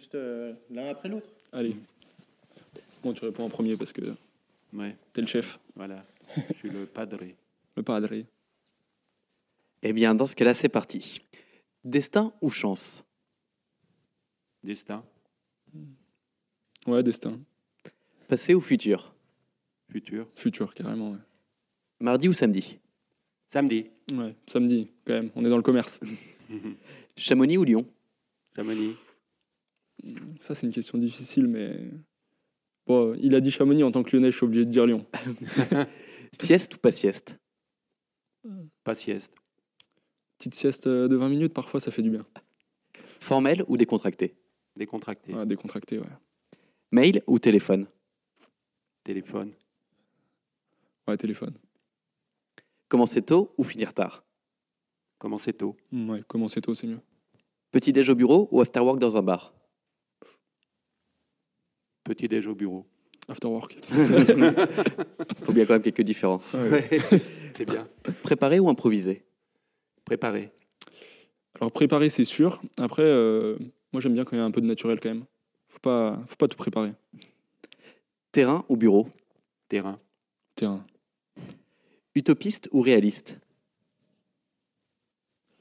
Juste euh, l'un après l'autre. Allez. Bon, tu réponds en premier parce que Ouais, t'es le chef, voilà. Je suis le padré. le padre. Eh bien, dans ce cas-là, c'est parti. Destin ou chance? Destin, Ouais, destin. Passé ou futur? Futur. Futur, carrément. Ouais. Mardi ou samedi? Samedi, Ouais, samedi, quand même. On est dans le commerce. Chamonix ou Lyon? Chamonix. Ça, c'est une question difficile, mais. Bon, il a dit Chamonix en tant que lyonnais, je suis obligé de dire Lyon. Sieste ou pas sieste? Pas sieste. Petite sieste euh, de 20 minutes, parfois, ça fait du bien. Formel ou décontracté Décontracté. Ouais, décontracté, ouais. Mail ou téléphone? Téléphone. Ouais, téléphone. Commencer tôt ou finir tard? Commencer tôt? Mm, Ouais, commencer tôt, c'est mieux. Petit déj au bureau ou after work dans un bar? Petit déj au bureau. After work. faut bien quand même quelques différences. c'est bien. Préparer ou improviser? Préparer. Alors préparer, c'est sûr. Après, euh, moi j'aime bien quand il y a un peu de naturel quand même. Faut pas, faut pas tout préparer. Terrain ou bureau? Terrain. Terrain. Utopiste ou réaliste?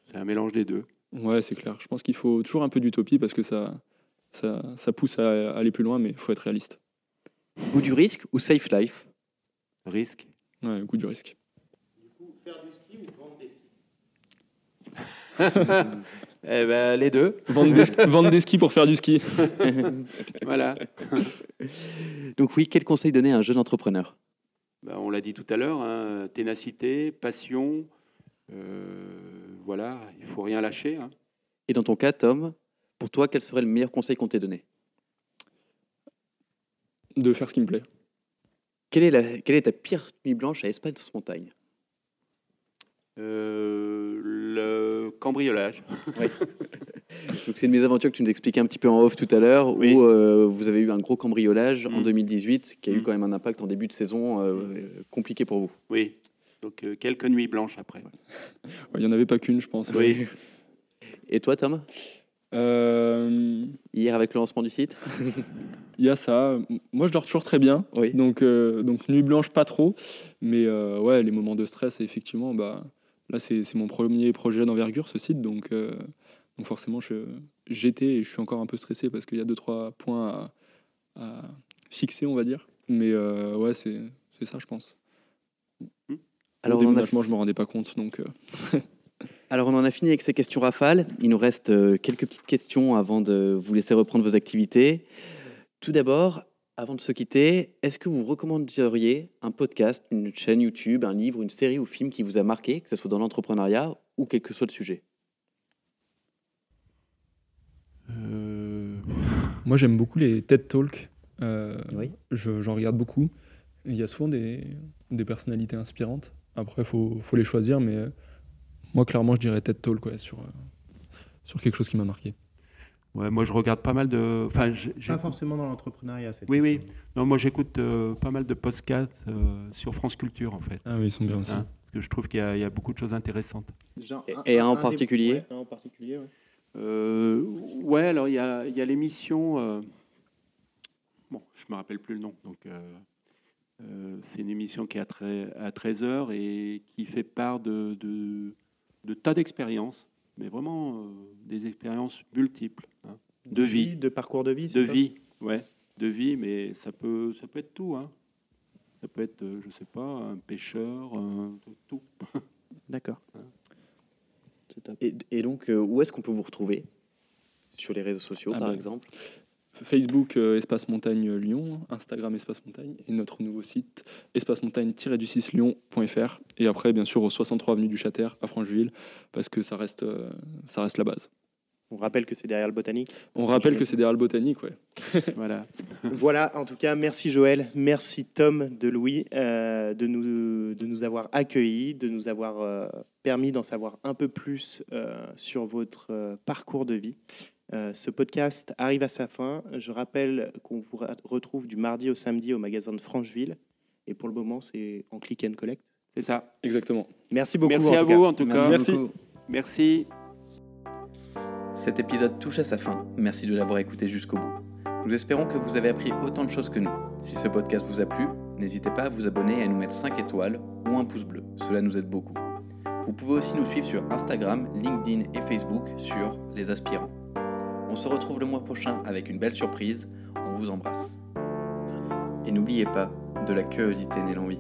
C'est un mélange des deux. Ouais, c'est clair. Je pense qu'il faut toujours un peu d'utopie parce que ça, ça, ça pousse à aller plus loin, mais il faut être réaliste. Goût du risque ou safe life? Risque. Ouais, goût du risque. Du coup, faire du ski ou vendre des skis Eh ben, les deux. Vendre des, sk- vendre des skis pour faire du ski. Voilà. Donc oui, quel conseil donner à un jeune entrepreneur? Ben, on l'a dit tout à l'heure, hein, ténacité, passion. euh, voilà, il faut rien lâcher. hein. Et dans ton cas, Tom, pour toi, quel serait le meilleur conseil qu'on t'ait donné De faire ce qui me plaît. quelle est, la, quelle est ta pire nuit blanche à Espace Montagne Euh, le cambriolage. Donc c'est une mésaventure que tu nous expliquais un petit peu en off tout à l'heure, Oui. où euh, vous avez eu un gros cambriolage en Mm. 2018, qui a eu Mm. quand même un impact en début de saison euh, compliqué pour vous. Oui. Donc euh, quelques nuits blanches après. Il n'y en avait pas qu'une, je pense. Oui. Et toi, Tom? Euh, Hier avec le lancement du site Il y a ça. Moi, je dors toujours très bien. Oui. Donc, euh, donc nuit blanche, pas trop. Mais euh, ouais, les moments de stress, effectivement, bah, là, c'est c'est mon premier projet d'envergure, ce site. Donc, euh, donc forcément, je- j'étais et je suis encore un peu stressé parce qu'il y a deux, trois points à, à fixer, on va dire. Mais euh, ouais, c'est c'est ça, je pense. Alors Au a, je me rendais pas compte. Donc, euh, alors on en a fini avec ces questions rafales. Il nous reste euh, quelques petites questions avant de vous laisser reprendre vos activités. Tout d'abord, avant de se quitter, est-ce que vous recommanderiez un podcast, une chaîne YouTube, un livre, une série ou film qui vous a marqué, que ce soit dans l'entrepreneuriat ou quel que soit le sujet? Euh, Moi, j'aime beaucoup les TED Talks. Euh, Oui. je- J'en regarde beaucoup. Il y a souvent des, des personnalités inspirantes. Après, il faut, faut les choisir, mais moi, clairement, je dirais TED Talk ouais, sur, euh, sur quelque chose qui m'a marqué. ouais, moi je regarde pas mal de. Enfin, Pas forcément dans l'entrepreneuriat, cette Oui, oui. Non, moi j'écoute euh, pas mal de podcasts euh, sur France Culture en fait. Ah oui, ils sont bien aussi. Hein, parce que je trouve qu'il y, a- il y a beaucoup de choses intéressantes. Genre, Et- et un en des- particulier ouais, un en particulier, ouais. Euh, ouais, alors il y a, il y a l'émission. euh, bon, je me rappelle plus le nom. Donc, euh, euh, c'est une émission qui est à, tre- à 13h et qui fait part de, de, de tas d'expériences, mais vraiment euh, des expériences multiples, hein, de vie, de parcours de vie, de ça? vie, ouais, de vie, mais ça peut, ça peut être tout. Hein. Ça peut être, euh, je sais pas, un pêcheur, un- tout. D'accord. Top. Et, et donc, euh, où est-ce qu'on peut vous retrouver? Sur les réseaux sociaux, Ah par bah, exemple Facebook euh, Espace Montagne Lyon, Instagram Espace Montagne et notre nouveau site espacemontagne-du6 lyon.fr. Et après, bien sûr, au 63 avenue du Châter à Francheville, parce que ça reste, euh, ça reste la base. On rappelle que c'est derrière le botanique. On rappelle que c'est derrière le botanique, ouais. Voilà. voilà, en tout cas, merci Joël, merci Tom de Louis euh, de, nous, de nous avoir accueillis, de nous avoir euh, permis d'en savoir un peu plus euh, sur votre euh, parcours de vie. Euh, ce podcast arrive à sa fin. Je rappelle qu'on vous retrouve du mardi au samedi au magasin de Francheville. Et pour le moment, c'est en click and collect. C'est ça. Exactement. Merci beaucoup. Merci en à tout cas. vous en tout cas. Merci. Merci. Cet épisode touche à sa fin. Merci de l'avoir écouté jusqu'au bout. Nous espérons que vous avez appris autant de choses que nous. Si ce podcast vous a plu, n'hésitez pas à vous abonner et à nous mettre 5 étoiles ou un pouce bleu. Cela nous aide beaucoup. Vous pouvez aussi nous suivre sur Instagram, LinkedIn et Facebook sur Les Aspirants. On se retrouve le mois prochain avec une belle surprise. On vous embrasse. Et n'oubliez pas, de la curiosité naît l'envie.